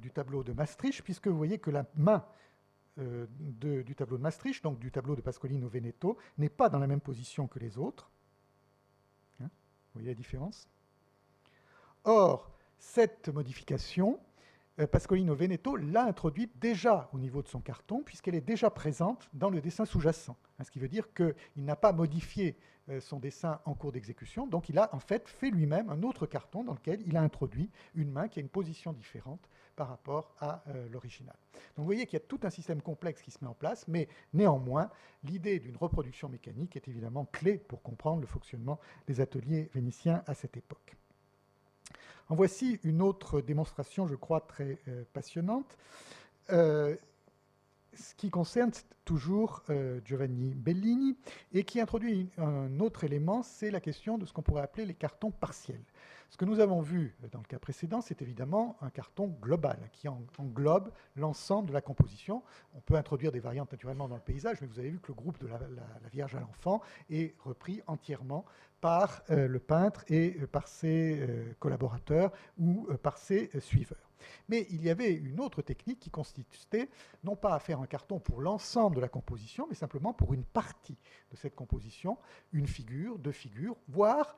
B: du tableau de Maastricht, puisque vous voyez que la main euh, du tableau de Maastricht, donc du tableau de Pascolino Veneto, n'est pas dans la même position que les autres. Hein, vous voyez la différence? Or, cette modification, euh, Pascolino Veneto l'a introduite déjà au niveau de son carton, puisqu'elle est déjà présente dans le dessin sous-jacent. Hein, ce qui veut dire qu'il n'a pas modifié euh, son dessin en cours d'exécution, donc il a en fait fait lui-même un autre carton dans lequel il a introduit une main qui a une position différente par rapport à euh, l'original. Donc vous voyez qu'il y a tout un système complexe qui se met en place, mais néanmoins, l'idée d'une reproduction mécanique est évidemment clé pour comprendre le fonctionnement des ateliers vénitiens à cette époque. En voici une autre démonstration, je crois, très euh, passionnante. Euh, ce qui concerne toujours Giovanni Bellini et qui introduit un autre élément, c'est la question de ce qu'on pourrait appeler les cartons partiels. Ce que nous avons vu dans le cas précédent, c'est évidemment un carton global qui englobe l'ensemble de la composition. On peut introduire des variantes naturellement dans le paysage, mais vous avez vu que le groupe de la, Vierge à l'enfant est repris entièrement par euh, le peintre et euh, par ses euh, collaborateurs ou par ses suiveurs. Mais il y avait une autre technique qui consistait non pas à faire un carton pour l'ensemble de la composition, mais simplement pour une partie de cette composition, une figure, deux figures, voire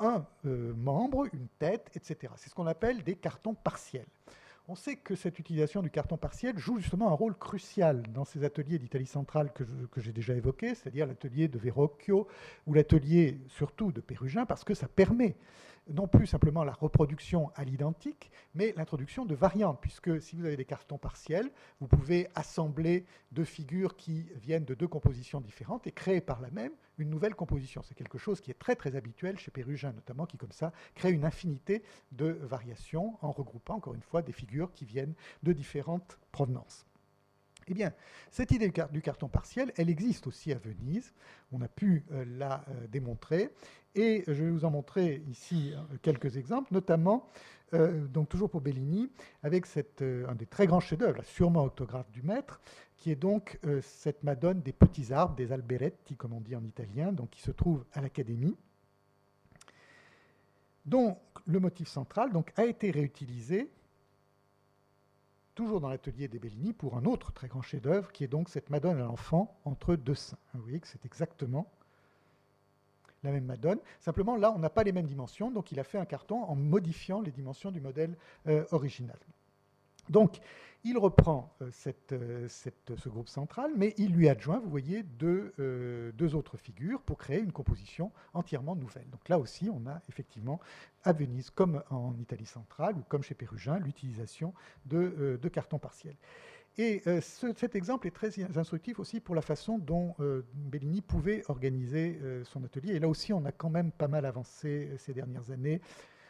B: un membre, une tête, etc. C'est ce qu'on appelle des cartons partiels. On sait que cette utilisation du carton partiel joue justement un rôle crucial dans ces ateliers d'Italie centrale que, j'ai déjà évoqués, c'est-à-dire l'atelier de Verrocchio ou l'atelier surtout de Pérugin, parce que ça permet non plus simplement la reproduction à l'identique, mais l'introduction de variantes, puisque si vous avez des cartons partiels, vous pouvez assembler deux figures qui viennent de deux compositions différentes et créer par la même une nouvelle composition. C'est quelque chose qui est très très habituel chez Pérugin notamment, qui comme ça crée une infinité de variations en regroupant encore une fois des figures qui viennent de différentes provenances. Eh bien, cette idée du carton partiel, elle existe aussi à Venise. On a pu euh, la euh, démontrer. Et je vais vous en montrer ici euh, quelques exemples, notamment, donc toujours pour Bellini, avec un des très grands chefs-d'œuvre, sûrement autographe du maître, qui est donc cette Madone des petits arbres, des alberetti, comme on dit en italien, donc qui se trouve à l'Académie dont le motif central donc, a été réutilisé toujours dans l'atelier des Bellini, pour un autre très grand chef-d'œuvre, qui est donc cette Madone à l'enfant entre deux seins. Vous voyez que c'est exactement la même Madone. Simplement, là, on n'a pas les mêmes dimensions, donc il a fait un carton en modifiant les dimensions du modèle euh, original. Donc, il reprend euh, euh, ce groupe central, mais il lui adjoint, vous voyez, deux, autres figures pour créer une composition entièrement nouvelle. Donc là aussi, on a effectivement à Venise, comme en Italie centrale ou comme chez Pérugin, l'utilisation de, cartons partiels. Et cet exemple est très instructif aussi pour la façon dont Bellini pouvait organiser son atelier. Et là aussi, on a quand même pas mal avancé ces dernières années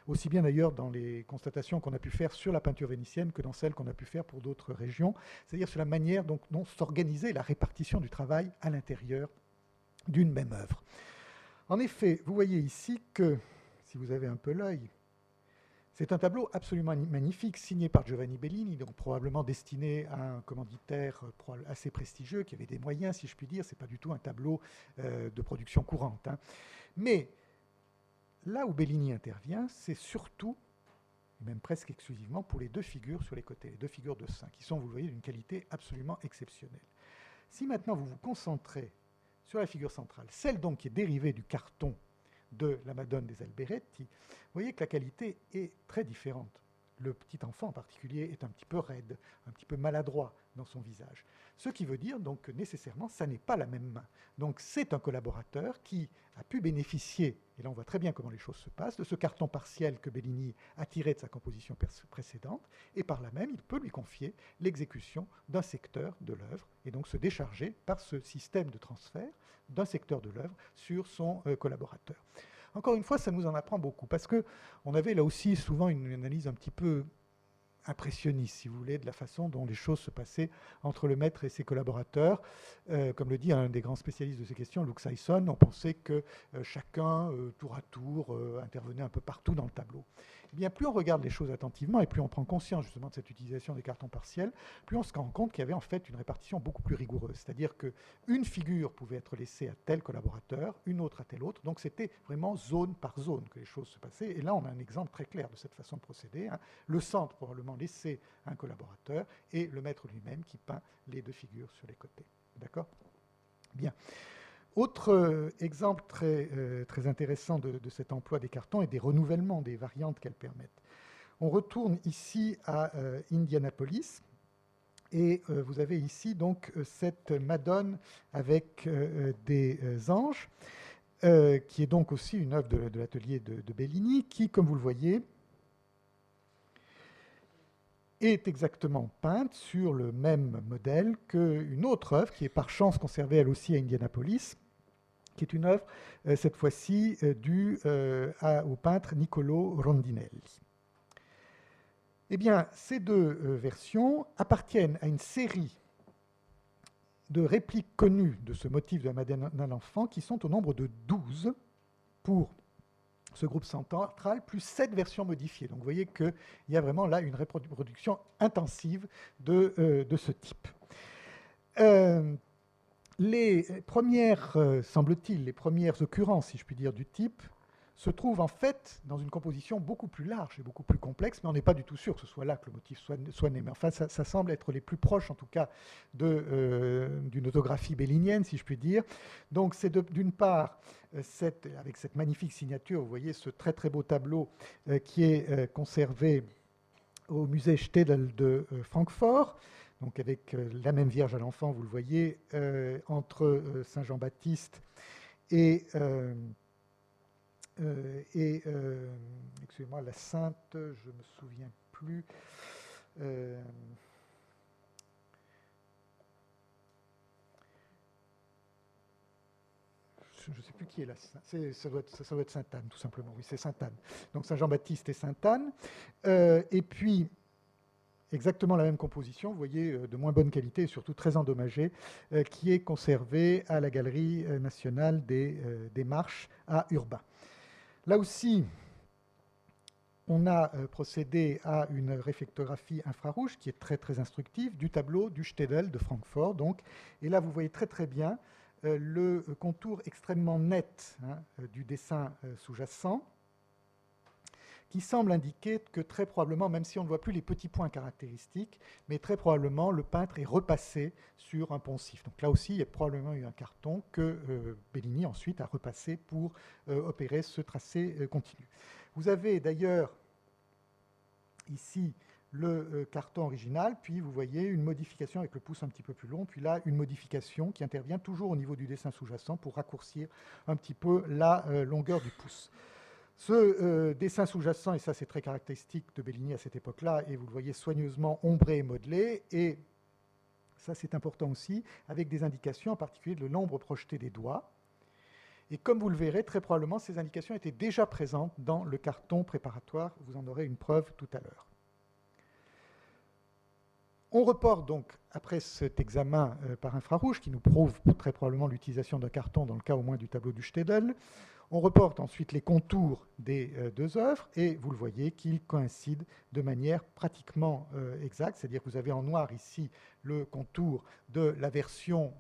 B: aussi bien d'ailleurs dans les constatations qu'on a pu faire sur la peinture vénitienne que dans celles qu'on a pu faire pour d'autres régions, c'est-à-dire sur la manière dont, s'organisait la répartition du travail à l'intérieur d'une même œuvre. En effet, vous voyez ici que, si vous avez un peu l'œil, c'est un tableau absolument magnifique, signé par Giovanni Bellini, donc probablement destiné à un commanditaire assez prestigieux, qui avait des moyens, si je puis dire. Ce n'est pas du tout un tableau euh, de production courante. Hein. Mais Là où Bellini intervient, c'est surtout, et même presque exclusivement, pour les deux figures sur les côtés, les deux figures de saint, qui sont, vous le voyez, d'une qualité absolument exceptionnelle. Si maintenant vous vous concentrez sur la figure centrale, celle donc qui est dérivée du carton de la Madone des Alberetti, vous voyez que la qualité est très différente. Le petit enfant en particulier est un petit peu raide, un petit peu maladroit dans son visage. Ce qui veut dire donc que nécessairement, ça n'est pas la même main. Donc c'est un collaborateur qui a pu bénéficier, et là on voit très bien comment les choses se passent, de ce carton partiel que Bellini a tiré de sa composition précédente, et par là même, il peut lui confier l'exécution d'un secteur de l'œuvre, et donc se décharger par ce système de transfert d'un secteur de l'œuvre sur son euh, collaborateur. Encore une fois, ça nous en apprend beaucoup, parce qu'on avait là aussi souvent une analyse un petit peu impressionniste, si vous voulez, de la façon dont les choses se passaient entre le maître et ses collaborateurs. Euh, comme le dit un des grands spécialistes de ces questions, Luke Syson, on pensait que euh, chacun, euh, tour à tour, intervenait un peu partout dans le tableau. Eh bien, plus on regarde les choses attentivement et plus on prend conscience justement de cette utilisation des cartons partiels, plus on se rend compte qu'il y avait en fait une répartition beaucoup plus rigoureuse. C'est-à-dire qu'une figure pouvait être laissée à tel collaborateur, une autre à tel autre. Donc c'était vraiment zone par zone que les choses se passaient. Et là, on a un exemple très clair de cette façon de procéder. Hein. Le centre probablement laissé à un collaborateur et le maître lui-même qui peint les deux figures sur les côtés. D'accord? Bien. Autre euh, exemple très, euh, intéressant de, cet emploi des cartons et des renouvellements des variantes qu'elles permettent. On retourne ici à euh, Indianapolis. Et vous avez ici donc cette Madone avec des anges, qui est donc aussi une œuvre de, l'atelier de, Bellini, qui, comme vous le voyez, est exactement peinte sur le même modèle qu'une autre œuvre qui est par chance conservée elle aussi à Indianapolis, qui est une œuvre, euh, cette fois-ci, euh, due euh, au peintre Niccolo Rondinelli. Eh bien, ces deux versions appartiennent à une série de répliques connues de ce motif de la Madeleine d'un enfant qui sont au nombre de 12 pour ce groupe central, plus sept versions modifiées. Donc vous voyez qu'il y a vraiment là une reproduction intensive de, euh, ce type. Euh, les premières, euh, semble-t-il, les premières occurrences, si je puis dire, du type se trouve en fait dans une composition beaucoup plus large et beaucoup plus complexe, mais on n'est pas du tout sûr que ce soit là que le motif soit, né. Mais enfin, ça, semble être les plus proches, en tout cas, euh, d'une autographie bellinienne, si je puis dire. Donc, c'est d'une part, euh, avec cette magnifique signature, vous voyez ce très très beau tableau euh, qui est conservé au musée Stedel de Francfort, donc avec la même Vierge à l'enfant, vous le voyez, entre Saint Jean-Baptiste et et, euh, excusez-moi, la Sainte, je ne me souviens plus. Euh, je ne sais plus qui est la Sainte. Ça doit, être, être Sainte-Anne, tout simplement. Oui, c'est Sainte-Anne. Donc Saint-Jean-Baptiste et Sainte-Anne. et puis, exactement la même composition, vous voyez, de moins bonne qualité et surtout très endommagée, qui est conservée à la Galerie nationale des Marches à Urbain. Là aussi, on a euh, procédé à une réflectographie infrarouge qui est très très instructive du tableau du Stedel de Francfort. Donc, et là, vous voyez très très bien euh, le contour extrêmement net hein, euh, du dessin sous-jacent qui semble indiquer que très probablement, même si on ne voit plus les petits points caractéristiques, mais très probablement le peintre est repassé sur un poncif. Donc là aussi, il y a probablement eu un carton que euh, Bellini ensuite a repassé pour euh, opérer ce tracé euh, continu. Vous avez d'ailleurs ici le carton original, puis vous voyez une modification avec le pouce un petit peu plus long, puis là une modification qui intervient toujours au niveau du dessin sous-jacent pour raccourcir un petit peu la longueur du pouce. Ce euh, dessin sous-jacent, et ça c'est très caractéristique de Bellini à cette époque-là, et vous le voyez soigneusement ombré et modelé, et ça c'est important aussi, avec des indications en particulier de l'ombre projetée des doigts. Et comme vous le verrez, très probablement ces indications étaient déjà présentes dans le carton préparatoire, vous en aurez une preuve tout à l'heure. On reporte donc, après cet examen euh, par infrarouge, qui nous prouve très probablement l'utilisation d'un carton dans le cas au moins du tableau du Stedel, on reporte ensuite les contours des euh, deux œuvres et vous le voyez qu'ils coïncident de manière pratiquement euh, exacte, c'est-à-dire que vous avez en noir ici le contour de la version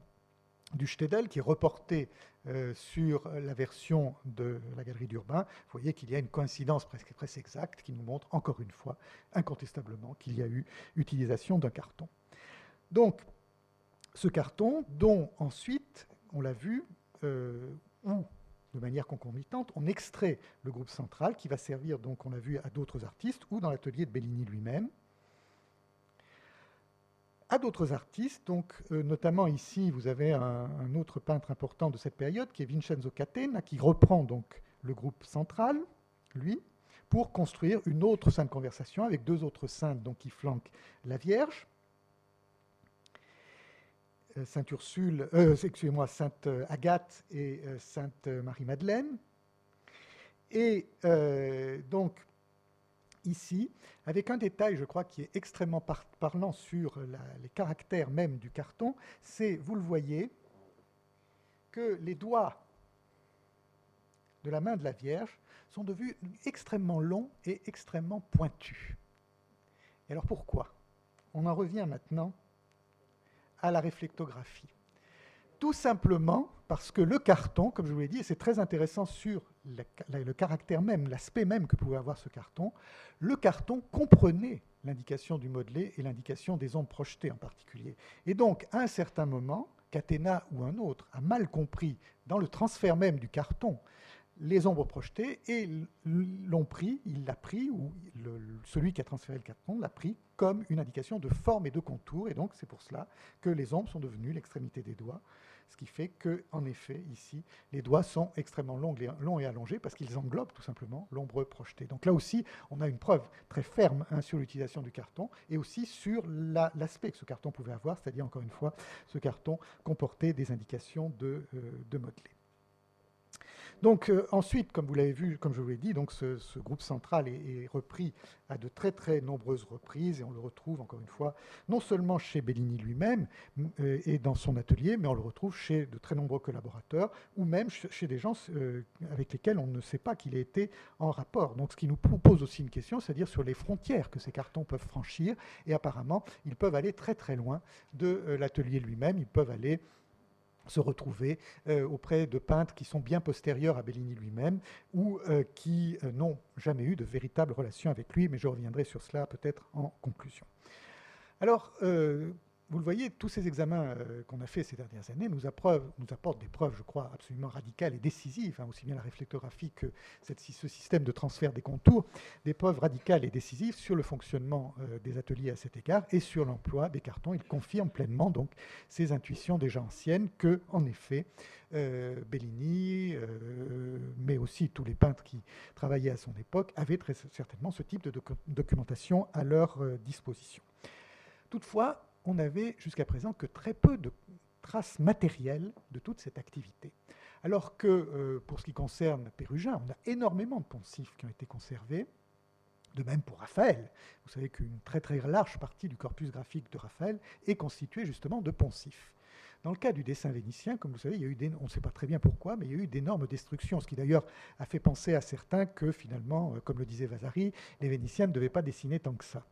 B: du Stedel qui est reporté euh, sur la version de la galerie d'Urbain. Vous voyez qu'il y a une coïncidence presque, presque exacte qui nous montre encore une fois, incontestablement, qu'il y a eu utilisation d'un carton. Donc, ce carton, dont ensuite, on l'a vu, on de manière concomitante, on extrait le groupe central qui va servir, donc on l'a vu, à d'autres artistes ou dans l'atelier de Bellini lui-même. À d'autres artistes, donc euh, notamment ici, vous avez un, autre peintre important de cette période qui est Vincenzo Catena, qui reprend donc le groupe central, lui, pour construire une autre sainte conversation avec deux autres saintes donc, qui flanquent la Vierge. Euh, Sainte Ursule, euh, excusez-moi, Sainte euh, Agathe et Sainte Marie-Madeleine. Et donc, ici, avec un détail, je crois, qui est extrêmement parlant sur les caractères même du carton, c'est, vous le voyez, que les doigts de la main de la Vierge sont devenus extrêmement longs et extrêmement pointus. Et alors pourquoi? On en revient maintenant à la réflectographie. Tout simplement parce que le carton, comme je vous l'ai dit, et c'est très intéressant sur le, caractère même, l'aspect même que pouvait avoir ce carton, le carton comprenait l'indication du modelé et l'indication des ombres projetées en particulier. Et donc, à un certain moment, Catena ou un autre a mal compris dans le transfert même du carton les ombres projetées et l'ont pris, il l'a pris, ou celui qui a transféré le carton l'a pris comme une indication de forme et de contour, et donc c'est pour cela que les ombres sont devenues l'extrémité des doigts, ce qui fait que, en effet, ici, les doigts sont extrêmement longs et, allongés parce qu'ils englobent tout simplement l'ombre projetée. Donc là aussi, on a une preuve très ferme hein, sur l'utilisation du carton et aussi sur l'aspect que ce carton pouvait avoir, c'est-à-dire encore une fois, ce carton comportait des indications de, euh. Donc euh, ensuite, comme vous l'avez vu, comme je vous l'ai dit, ce, groupe central est, repris à de très très nombreuses reprises et on le retrouve encore une fois non seulement chez Bellini lui-même euh, et dans son atelier, mais on le retrouve chez de très nombreux collaborateurs ou même chez des gens euh, avec lesquels on ne sait pas qu'il ait été en rapport. Donc ce qui nous pose aussi une question, c'est-à-dire sur les frontières que ces cartons peuvent franchir et apparemment ils peuvent aller très très loin de l'atelier lui-même, ils peuvent aller se retrouver auprès de peintres qui sont bien postérieurs à Bellini lui-même ou qui n'ont jamais eu de véritable relation avec lui, mais je reviendrai sur cela peut-être en conclusion. Alors, vous le voyez, tous ces examens euh, qu'on a faits ces dernières années nous, apportent des preuves, je crois, absolument radicales et décisives, hein, aussi bien la réflectographie que ce système de transfert des contours, des preuves radicales et décisives sur le fonctionnement euh, des ateliers à cet égard et sur l'emploi des cartons. Ils confirment pleinement donc ces intuitions déjà anciennes que, en effet, euh, Bellini, mais aussi tous les peintres qui travaillaient à son époque, avaient très certainement ce type de documentation à leur disposition. Toutefois, on n'avait jusqu'à présent que très peu de traces matérielles de toute cette activité. Alors que euh, pour ce qui concerne Pérugin, on a énormément de poncifs qui ont été conservés. De même pour Raphaël. Vous savez qu'une très très large partie du corpus graphique de Raphaël est constituée justement de poncifs. Dans le cas du dessin vénitien, comme vous savez, il y a eu on ne sait pas très bien pourquoi, mais il y a eu d'énormes destructions, ce qui d'ailleurs a fait penser à certains que finalement, euh, comme le disait Vasari, les Vénitiens ne devaient pas dessiner tant que ça.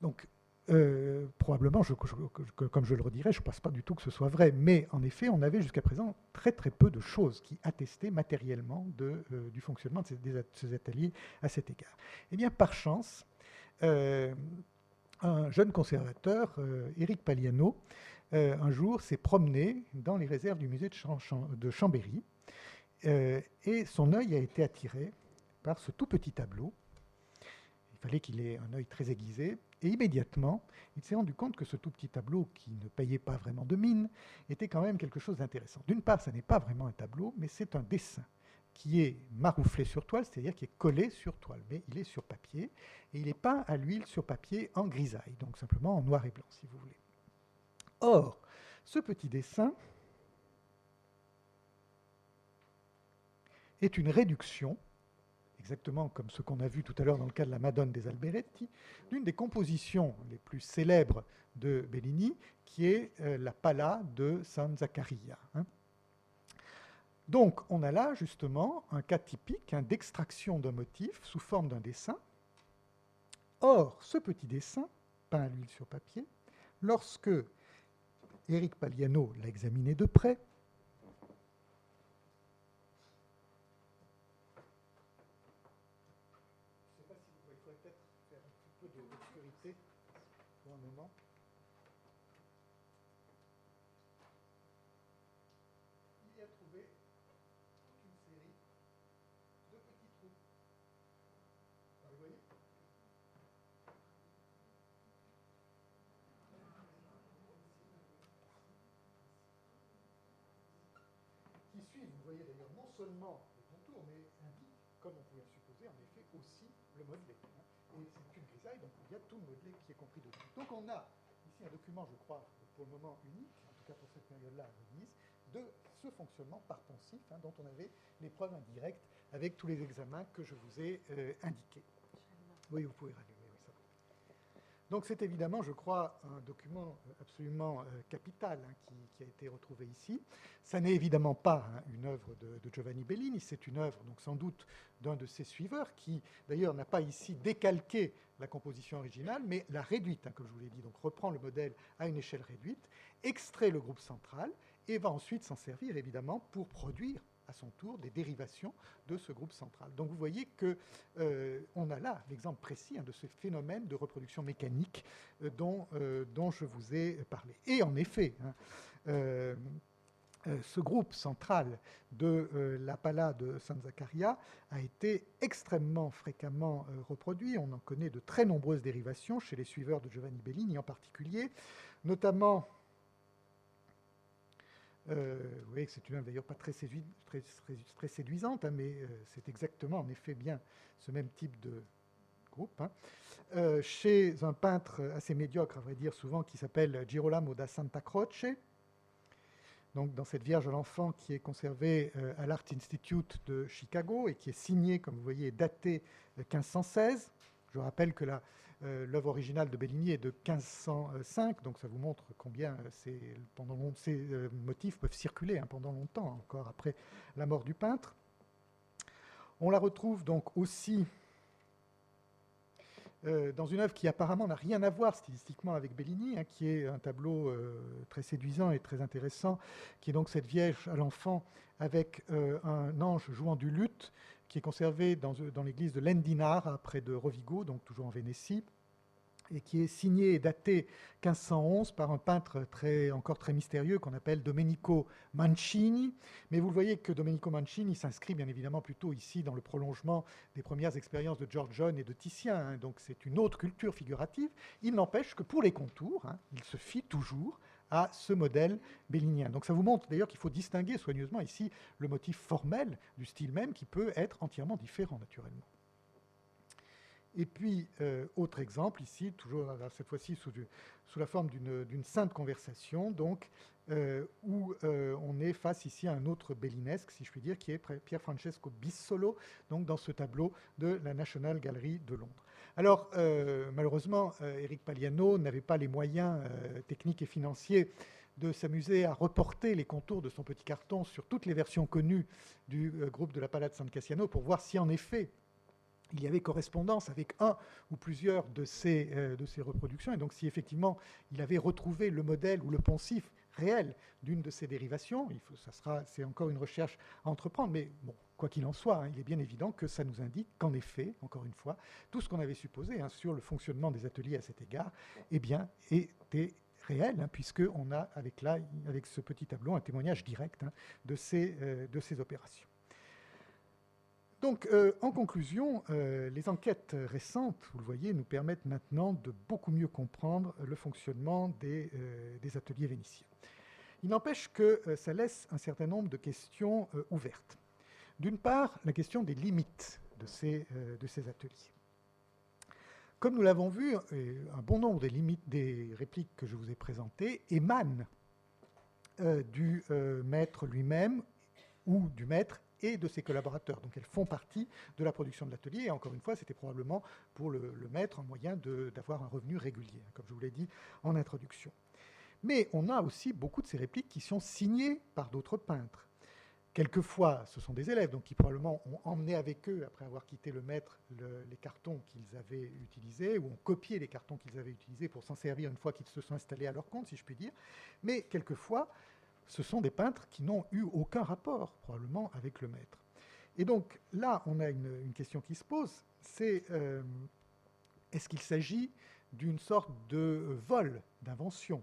B: Donc euh, probablement, comme je le redirai, je ne pense pas du tout que ce soit vrai, mais en effet, on avait jusqu'à présent très très peu de choses qui attestaient matériellement euh, du fonctionnement de ces, ateliers à cet égard. Eh bien, par chance, euh, un jeune conservateur, Éric Paliano, un jour s'est promené dans les réserves du musée de, de Chambéry, et son œil a été attiré par ce tout petit tableau. Il fallait qu'il ait un œil très aiguisé et immédiatement, il s'est rendu compte que ce tout petit tableau, qui ne payait pas vraiment de mine, était quand même quelque chose d'intéressant. D'une part, ce n'est pas vraiment un tableau, mais c'est un dessin qui est marouflé sur toile, c'est-à-dire qui est collé sur toile, mais il est sur papier, et il est peint à l'huile sur papier en grisaille, donc simplement en noir et blanc, si vous voulez. Or, ce petit dessin est une réduction exactement comme ce qu'on a vu tout à l'heure dans le cas de la Madone des Alberetti, l'une des compositions les plus célèbres de Bellini, qui est euh, la Pala de San Zaccaria. Hein. Donc on a là justement un cas typique hein, d'extraction d'un motif sous forme d'un dessin. Or, ce petit dessin, peint à l'huile sur papier, lorsque Éric Paliano l'a examiné de près, seulement le contour, mais indique, comme on pouvait le supposer, en effet aussi le modelé. Hein. Et c'est une grisaille, donc il y a tout le modelé qui est compris dedans. Donc on a ici un document, je crois, pour le moment unique, en tout cas pour cette période-là à Venise, de ce fonctionnement par poncif, hein, dont on avait les preuves indirectes avec tous les examens que je vous ai euh, indiqués. Oui, vous pouvez rallumer. Donc c'est évidemment, je crois, un document absolument euh, capital hein, qui, a été retrouvé ici. Ça n'est évidemment pas hein, une œuvre de, Giovanni Bellini, c'est une œuvre donc sans doute d'un de ses suiveurs qui d'ailleurs n'a pas ici décalqué la composition originale, mais l'a réduite, hein, comme je vous l'ai dit, donc reprend le modèle à une échelle réduite, extrait le groupe central et va ensuite s'en servir évidemment pour produire à son tour des dérivations de ce groupe central. Donc vous voyez qu'on euh, a là l'exemple précis hein, de ce phénomène de reproduction mécanique euh, dont, euh, dont, je vous ai parlé. Et en effet, hein, ce groupe central de la Pala de San Zaccaria a été extrêmement fréquemment reproduit. On en connaît de très nombreuses dérivations chez les suiveurs de Giovanni Bellini en particulier, notamment euh, que c'est une œuvre d'ailleurs pas très, séduisante, hein, mais euh, c'est exactement en effet bien ce même type de groupe. Hein. Euh, chez un peintre assez médiocre, à vrai dire, souvent, qui s'appelle Girolamo da Santa Croce, donc dans cette Vierge à l'enfant qui est conservée à l'Art Institute de Chicago et qui est signée, comme vous voyez, datée 1516. Je rappelle que la, euh, l'œuvre originale de Bellini est de 1505, donc ça vous montre combien ces, pendant ces euh, motifs peuvent circuler hein, pendant longtemps, encore après la mort du peintre. On la retrouve donc aussi euh, dans une œuvre qui apparemment n'a rien à voir stylistiquement avec Bellini, hein, qui est un tableau euh, très séduisant et très intéressant, qui est donc cette Vierge à l'enfant avec euh, un ange jouant du luth, qui est conservé dans, l'église de Lendinara, près de Rovigo, donc toujours en Vénétie et qui est signé et daté 1511 par un peintre très, encore très mystérieux qu'on appelle Domenico Mancini. Mais vous voyez que Domenico Mancini s'inscrit bien évidemment plutôt ici dans le prolongement des premières expériences de George John et de Titien. Hein. donc c'est une autre culture figurative. Il n'empêche que pour les contours, hein, il se fie toujours à ce modèle bellinien. Donc ça vous montre d'ailleurs qu'il faut distinguer soigneusement ici le motif formel du style même qui peut être entièrement différent naturellement. Et puis, euh, autre exemple ici, toujours cette fois-ci sous, la forme d'une sainte conversation, donc, euh, où euh, on est face ici à un autre bellinesque, si je puis dire, qui est Pier Francesco Bissolo, donc dans ce tableau de la National Gallery de Londres. Alors, malheureusement, Eric Paliano n'avait pas les moyens techniques et financiers de s'amuser à reporter les contours de son petit carton sur toutes les versions connues du groupe de la Palade San Cassiano pour voir si en effet il y avait correspondance avec un ou plusieurs de ces, euh, reproductions. Et donc, si effectivement il avait retrouvé le modèle ou le poncif réel d'une de ces dérivations, il faut, c'est encore une recherche à entreprendre. Mais bon, quoi qu'il en soit, hein, il est bien évident que ça nous indique qu'en effet, encore une fois, tout ce qu'on avait supposé hein, sur le fonctionnement des ateliers à cet égard, eh bien, était réel, hein, puisqu'on a avec, là, avec ce petit tableau un témoignage direct de, ces, euh, de ces opérations. Donc, euh, en conclusion, euh, les enquêtes récentes, vous le voyez, nous permettent maintenant de beaucoup mieux comprendre le fonctionnement des, euh, ateliers vénitiens. Il n'empêche que ça laisse un certain nombre de questions ouvertes. D'une part, la question des limites de ces, ces ateliers. Comme nous l'avons vu, un bon nombre des limites des répliques que je vous ai présentées émanent du maître lui-même ou du maître et de ses collaborateurs. Donc elles font partie de la production de l'atelier. Et encore une fois, c'était probablement pour le, maître un moyen d'avoir un revenu régulier, comme je vous l'ai dit en introduction. Mais on a aussi beaucoup de ces répliques qui sont signées par d'autres peintres. Quelquefois, ce sont des élèves, donc qui probablement ont emmené avec eux, après avoir quitté le maître, les cartons qu'ils avaient utilisés, ou ont copié les cartons qu'ils avaient utilisés pour s'en servir une fois qu'ils se sont installés à leur compte, si je puis dire. Mais quelquefois, ce sont des peintres qui n'ont eu aucun rapport probablement avec le maître. Et donc là, on a une, question qui se pose, c'est euh, est-ce qu'il s'agit d'une sorte de vol, d'invention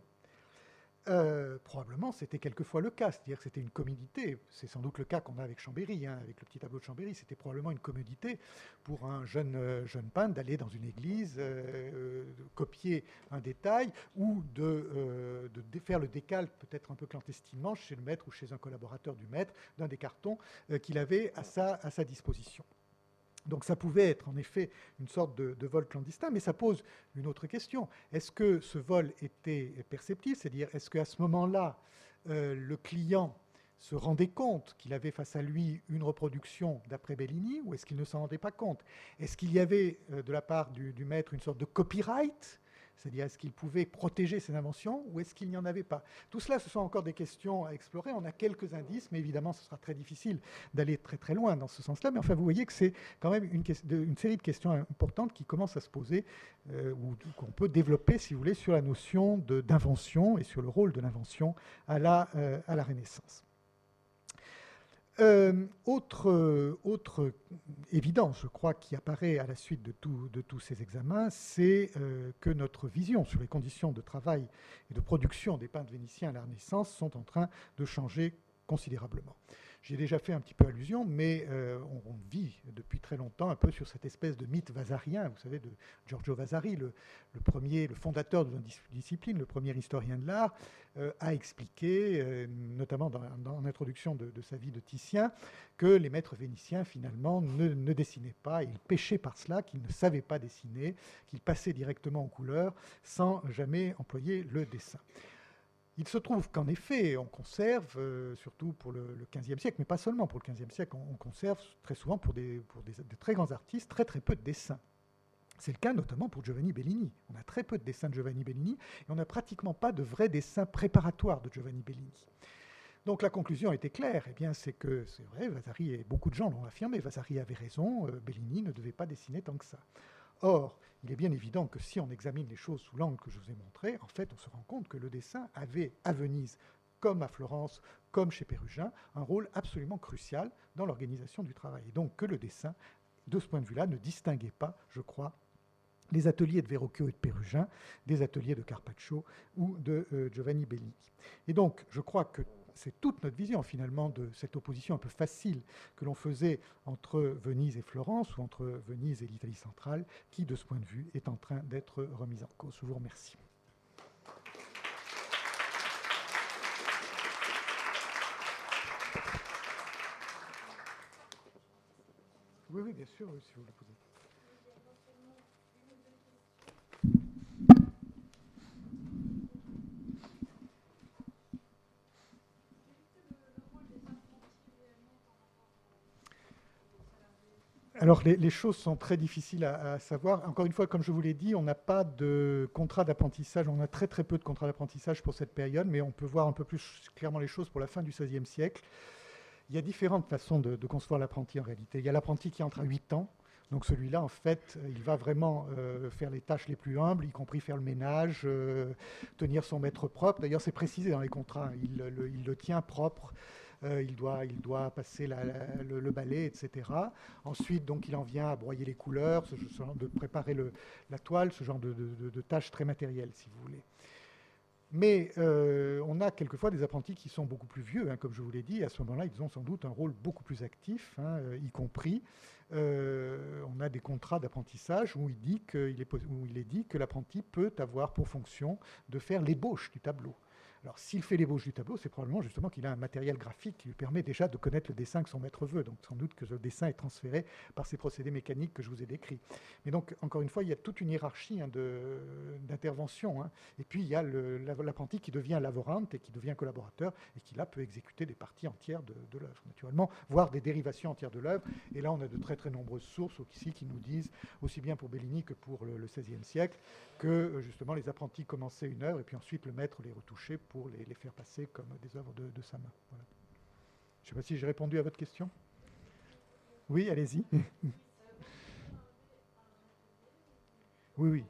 B: euh, probablement, c'était quelquefois le cas, c'est-à-dire que c'était une commodité. C'est sans doute le cas qu'on a avec Chambéry, hein, avec le petit tableau de Chambéry. C'était probablement une commodité pour un jeune, euh, peintre d'aller dans une église, euh, copier un détail ou de, de, faire le décalque, peut-être un peu clandestinement, chez le maître ou chez un collaborateur du maître, d'un des cartons qu'il avait à à sa disposition. Donc ça pouvait être en effet une sorte de, vol clandestin, mais ça pose une autre question. Est-ce que ce vol était perceptible? C'est-à-dire, est-ce qu'à ce moment-là, euh, le client se rendait compte qu'il avait face à lui une reproduction d'après Bellini, ou est-ce qu'il ne s'en rendait pas compte? Est-ce qu'il y avait euh, de la part du, du, maître une sorte de copyright? C'est-à-dire, est-ce qu'il pouvait protéger ses inventions ou est-ce qu'il n'y en avait pas? Tout cela, ce sont encore des questions à explorer. On a quelques indices, mais évidemment, ce sera très difficile d'aller très très loin dans ce sens-là. Mais enfin, vous voyez que c'est quand même une, série de questions importantes qui commencent à se poser, euh, ou qu'on peut développer, si vous voulez, sur la notion d'invention et sur le rôle de l'invention à, la, euh, à la Renaissance. Euh, autre, évidence, je crois, qui apparaît à la suite de, de tous ces examens, c'est euh, que notre vision sur les conditions de travail et de production des peintres vénitiens à la Renaissance sont en train de changer considérablement. J'ai déjà fait un petit peu allusion, mais euh, on, vit depuis très longtemps un peu sur cette espèce de mythe vasarien, vous savez, de Giorgio Vasari, le, premier, le fondateur de la discipline, le premier historien de l'art, euh, a expliqué, euh, notamment dans, l'introduction de, sa vie de Titien, que les maîtres vénitiens, finalement, ne, ne dessinaient pas, ils péchaient par cela, qu'ils ne savaient pas dessiner, qu'ils passaient directement aux couleurs sans jamais employer le dessin. Il se trouve qu'en effet, on conserve, euh, surtout pour le, XVe siècle, mais pas seulement pour le XVe siècle, on, conserve très souvent pour, des, très grands artistes très très peu de dessins. C'est le cas notamment pour Giovanni Bellini. On a très peu de dessins de Giovanni Bellini et on n'a pratiquement pas de vrais dessins préparatoires de Giovanni Bellini. Donc la conclusion était claire, eh bien c'est que c'est vrai, Vasari et beaucoup de gens l'ont affirmé, Vasari avait raison, euh, Bellini ne devait pas dessiner tant que ça. Or, il est bien évident que si on examine les choses sous l'angle que je vous ai montré, en fait, on se rend compte que le dessin avait à Venise, comme à Florence, comme chez Pérugin, un rôle absolument crucial dans l'organisation du travail. Et donc que le dessin, de ce point de vue-là, ne distinguait pas, je crois, les ateliers de Verrocchio et de Pérugin des ateliers de Carpaccio ou de euh, Giovanni Bellini. Et donc, je crois que c'est toute notre vision finalement de cette opposition un peu facile que l'on faisait entre Venise et Florence ou entre Venise et l'Italie centrale qui, de ce point de vue, est en train d'être remise en cause. Je vous remercie. Oui, oui, bien sûr, si vous le posez. Alors les, choses sont très difficiles à, savoir. Encore une fois, comme je vous l'ai dit, on n'a pas de contrat d'apprentissage, on a très très peu de contrats d'apprentissage pour cette période, mais on peut voir un peu plus clairement les choses pour la fin du XVIe siècle. Il y a différentes façons de, concevoir l'apprenti en réalité. Il y a l'apprenti qui entre à 8 ans, donc celui-là, en fait, il va vraiment euh, faire les tâches les plus humbles, y compris faire le ménage, euh, tenir son maître propre. D'ailleurs, c'est précisé dans les contrats, il le tient propre. Euh, il, doit, il doit passer le, balai, etc. Ensuite, donc, il en vient à broyer les couleurs, de préparer la toile, ce genre de, tâches très matérielles, si vous voulez. Mais euh, on a quelquefois des apprentis qui sont beaucoup plus vieux, hein, comme je vous l'ai dit. À ce moment-là, ils ont sans doute un rôle beaucoup plus actif, hein, euh, y compris. on a des contrats d'apprentissage où il est dit que l'apprenti peut avoir pour fonction de faire l'ébauche du tableau. Alors, s'il fait l'ébauche du tableau, c'est probablement justement qu'il a un matériel graphique qui lui permet déjà de connaître le dessin que son maître veut. Donc, sans doute que ce dessin est transféré par ces procédés mécaniques que je vous ai décrits. Mais donc, encore une fois, il y a toute une hiérarchie hein, d'intervention. Hein. Et puis, il y a l'apprenti qui devient laborante et qui devient collaborateur et qui, là, peut exécuter des parties entières de, l'œuvre, naturellement, voire des dérivations entières de l'œuvre. Et là, on a de très, très nombreuses sources ici qui nous disent, aussi bien pour Bellini que pour le XVIe siècle, que euh, justement les apprentis commençaient une œuvre et puis ensuite le maître les retouchait pour les, faire passer comme des œuvres de, sa main. Je ne sais pas si j'ai répondu à votre question. Oui, allez-y. oui, oui.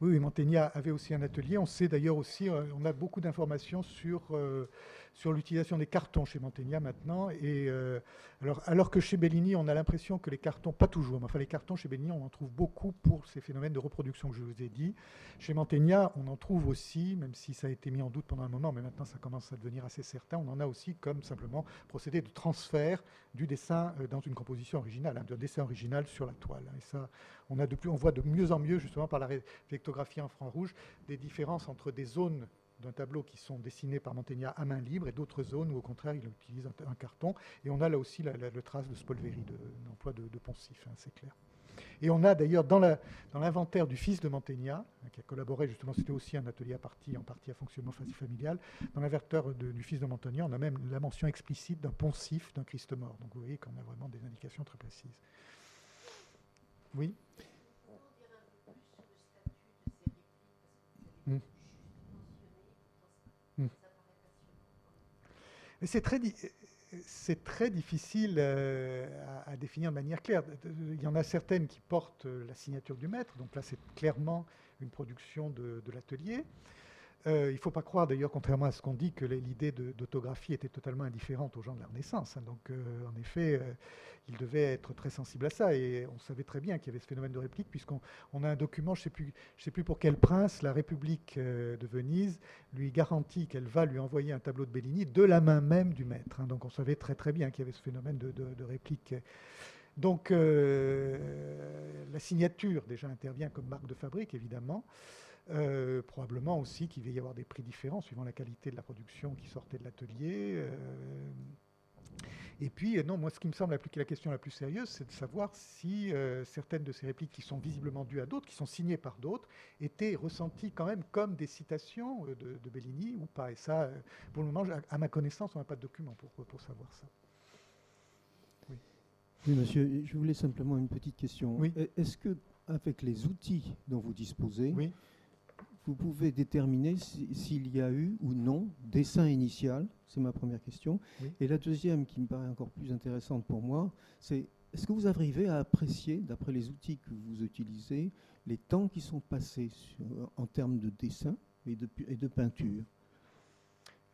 B: Oui, oui, Mantegna avait aussi un atelier. On sait d'ailleurs aussi, euh, on a beaucoup d'informations sur euh, sur l'utilisation des cartons chez Mantegna maintenant. Et, euh, alors, alors que chez Bellini, on a l'impression que les cartons, pas toujours, mais enfin les cartons chez Bellini, on en trouve beaucoup pour ces phénomènes de reproduction que je vous ai dit. Chez Mantegna, on en trouve aussi, même si ça a été mis en doute pendant un moment, mais maintenant ça commence à devenir assez certain, on en a aussi comme simplement procédé de transfert du dessin euh, dans une composition originale, hein, d'un dessin original sur la toile. Et ça, on, a de plus, on voit de mieux en mieux, justement par la réflectographie infrarouge, des différences entre des zones d'un tableau qui sont dessinés par Mantegna à main libre et d'autres zones où au contraire il utilise un, carton. Et on a là aussi la, trace de Spolveri, d'emploi de, de, poncif, hein, c'est clair. Et on a d'ailleurs dans l'inventaire du fils de Mantegna, hein, qui a collaboré justement, c'était aussi un atelier à partie, en partie à fonctionnement familial, dans l'inventaire du fils de Mantegna, on a même la mention explicite d'un poncif d'un Christ mort. Donc vous voyez qu'on a vraiment des indications très précises. Oui? C'est très, c'est très difficile euh, à, définir de manière claire. Il y en a certaines qui portent la signature du maître, donc là c'est clairement une production de l'atelier. Euh, il ne faut pas croire d'ailleurs, contrairement à ce qu'on dit, que l'idée d'autographie était totalement indifférente aux gens de la Renaissance. Hein. Donc euh, en effet, euh, il devait être très sensible à ça. Et on savait très bien qu'il y avait ce phénomène de réplique, puisqu'on a un document, je ne sais, plus, pour quel prince, la République de Venise lui garantit qu'elle va lui envoyer un tableau de Bellini de la main même du maître. Hein. Donc on savait très très bien qu'il y avait ce phénomène de réplique. Donc la signature déjà intervient comme marque de fabrique, évidemment. Euh, probablement aussi qu'il va y avoir des prix différents suivant la qualité de la production qui sortait de l'atelier. Euh. et puis, non, moi, ce qui me semble la, plus, la question la plus sérieuse, c'est de savoir si euh, certaines de ces répliques qui sont visiblement dues à d'autres, qui sont signées par d'autres, étaient ressenties quand même comme des citations de, Bellini ou pas. Et ça, pour le moment, à ma connaissance, on n'a pas de document pour, pour savoir ça.
C: Oui. oui. monsieur, je voulais simplement une petite question. Oui. Est-ce que, avec les outils dont vous disposez, oui vous pouvez déterminer s'il y a eu ou non dessin initial C'est ma première question. Et la deuxième, qui me paraît encore plus intéressante pour moi, c'est est-ce que vous arrivez à apprécier, d'après les outils que vous utilisez, les temps qui sont passés en termes de dessin et de, et de peinture?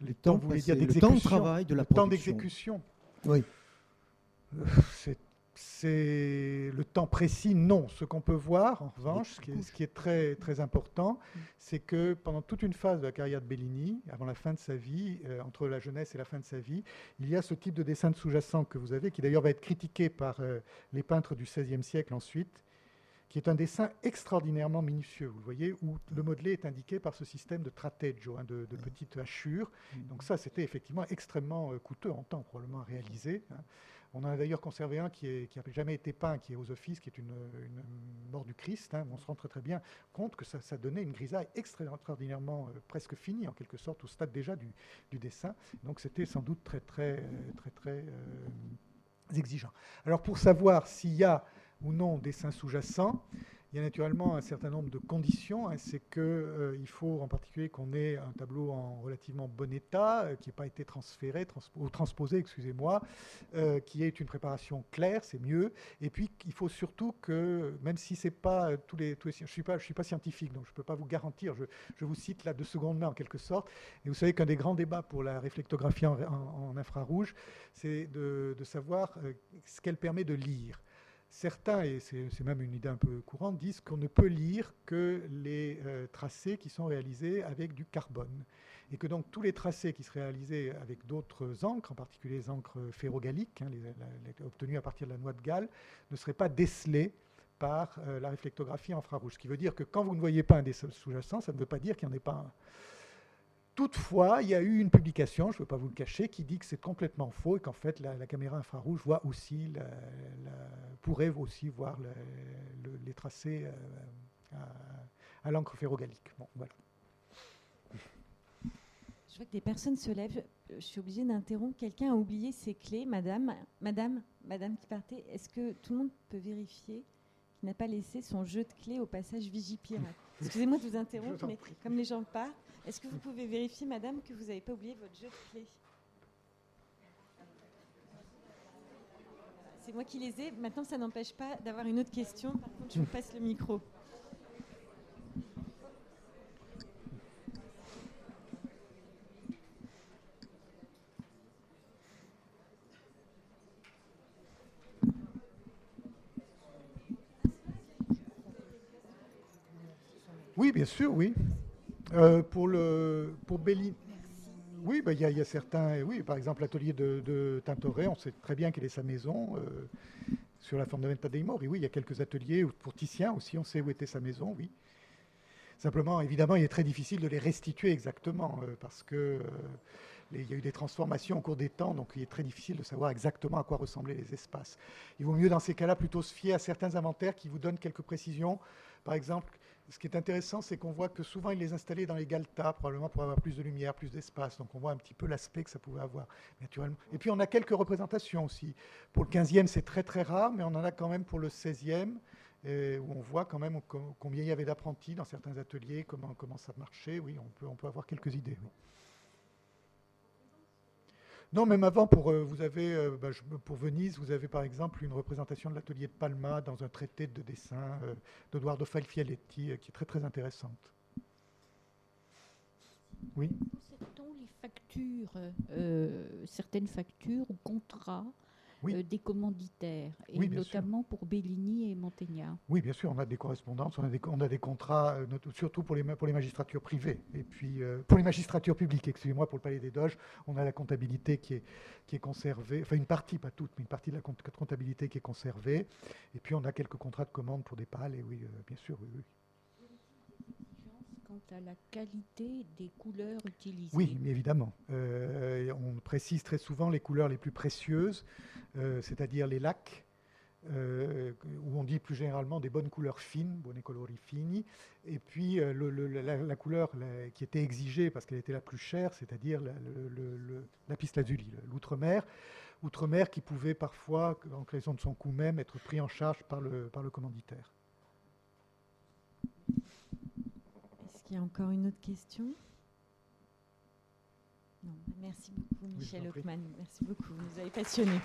B: Les temps,
C: dire le temps de travail de la le
B: temps d'exécution
C: Oui.
B: Euh, c'est c'est le temps précis, non. Ce qu'on peut voir, en revanche, ce qui est, très, très important, mm. c'est que pendant toute une phase de la carrière de Bellini, avant la fin de sa vie, euh, entre la jeunesse et la fin de sa vie, il y a ce type de dessin de sous-jacent que vous avez, qui d'ailleurs va être critiqué par euh, les peintres du XVIe siècle ensuite, qui est un dessin extraordinairement minutieux, vous voyez, où le modelé est indiqué par ce système de trateggio, hein, de, petites hachures. Mm. Donc ça, c'était effectivement extrêmement euh, coûteux en temps, probablement à réaliser. Hein. On en a d'ailleurs conservé un qui n'a jamais été peint, qui est aux offices, qui est une, mort du Christ. Hein. On se rend très, bien compte que ça, donnait une grisaille extraordinairement euh, presque finie, en quelque sorte, au stade déjà du, dessin. Donc c'était sans doute très, très, très, très euh, exigeant. Alors pour savoir s'il y a ou non dessin sous-jacent, il y a naturellement un certain nombre de conditions. Hein. c'est qu'il euh, faut en particulier qu'on ait un tableau en relativement bon état, euh, qui n'ait pas été transféré ou transposé, excusez-moi, euh, qui ait une préparation claire, c'est mieux. Et puis il faut surtout que, même si c'est pas tous les, je je suis pas scientifique, donc je peux pas vous garantir. Je, vous cite là de seconde main en quelque sorte. Et vous savez qu'un des grands débats pour la réflectographie en, infrarouge, c'est de savoir ce qu'elle permet de lire. Certains, et c'est même une idée un peu courante, disent qu'on ne peut lire que les euh, tracés qui sont réalisés avec du carbone. Et que donc tous les tracés qui seraient réalisés avec d'autres encres, en particulier les encres ferrogaliques, hein, obtenues à partir de la noix de Galles, ne seraient pas décelés par euh, la réflectographie infrarouge. Ce qui veut dire que quand vous ne voyez pas un des sous-jacents, ça ne veut pas dire qu'il n'y en ait pas un. Toutefois, il y a eu une publication, je ne veux pas vous le cacher, qui dit que c'est complètement faux et qu'en fait la, caméra infrarouge voit aussi pourrait aussi voir les tracés euh, à, l'encre ferrogalique. Bon, voilà.
A: Je vois que des personnes se lèvent. Je suis obligée d'interrompre. Quelqu'un a oublié ses clés, madame. Madame, madame qui partait. Est-ce que tout le monde peut vérifier qu'il n'a pas laissé son jeu de clés au passage Vigipirate? Excusez-moi de vous interrompre, mais comme les gens partent, est-ce que vous pouvez vérifier, madame, que vous n'avez pas oublié votre jeu de clés C'est moi qui les ai. Maintenant, ça n'empêche pas d'avoir une autre question. Par contre, je vous passe le micro.
B: Oui, bien sûr, oui. Euh, pour le pour. Oui, bah, il y, a certains. Oui, par exemple, l'atelier de, Tintoret, on sait très bien quelle est sa maison euh, sur la forme de Venta dei Mori. Oui, il y a quelques ateliers. Pour Titien aussi, on sait où était sa maison. Oui. Simplement, évidemment, il est très difficile de les restituer exactement euh, parce que il y a eu des transformations au cours des temps, donc il est très difficile de savoir exactement à quoi ressemblaient les espaces. Il vaut mieux dans ces cas-là plutôt se fier à certains inventaires qui vous donnent quelques précisions. Par exemple, ce qui est intéressant, c'est qu'on voit que souvent, il les installait dans les galtas, probablement pour avoir plus de lumière, plus d'espace. Donc on voit un petit peu l'aspect que ça pouvait avoir, naturellement. Et puis on a quelques représentations aussi. Pour le 15e, c'est très très rare, mais on en a quand même pour le 16e, où on voit quand même combien il y avait d'apprentis dans certains ateliers, comment, comment ça marchait. Oui, on peut, on peut avoir quelques idées. Non, même avant, pour, euh, vous avez, euh, bah, pour Venise, vous avez par exemple une représentation de l'atelier de Palma dans un traité de dessin euh, d'Edoardo Falfialetti qui est très très intéressante. Oui.
D: les factures, certaines factures ou contrats euh, des commanditaires, et notamment pour Bellini et Mantegna.
B: Oui, bien sûr, on a des correspondances, on a des, on a des contrats, euh, surtout pour les, pour les magistratures privées, et puis euh, pour les magistratures publiques, excusez-moi, pour le Palais des Doges, on a la comptabilité qui est, qui est conservée, enfin une partie, pas toute, mais une partie de la comptabilité qui est conservée, et puis on a quelques contrats de commande pour des pales, et oui, bien sûr, oui. oui
D: à la qualité des couleurs utilisées.
B: Oui, évidemment. on précise très souvent les couleurs les plus précieuses. Euh, c'est-à-dire les lacs, euh, où on dit plus généralement des bonnes couleurs fines, bonne colori fini, et puis euh, la, couleur qui était exigée parce qu'elle était la plus chère, c'est-à-dire la piste lazuli, l'outre-mer, outre-mer qui pouvait parfois, en raison de son coût même, être pris en charge par le commanditaire.
A: Est-ce qu'il y a encore une autre question? Merci beaucoup, Michel Hockman. Merci beaucoup. Vous nous avez passionnés.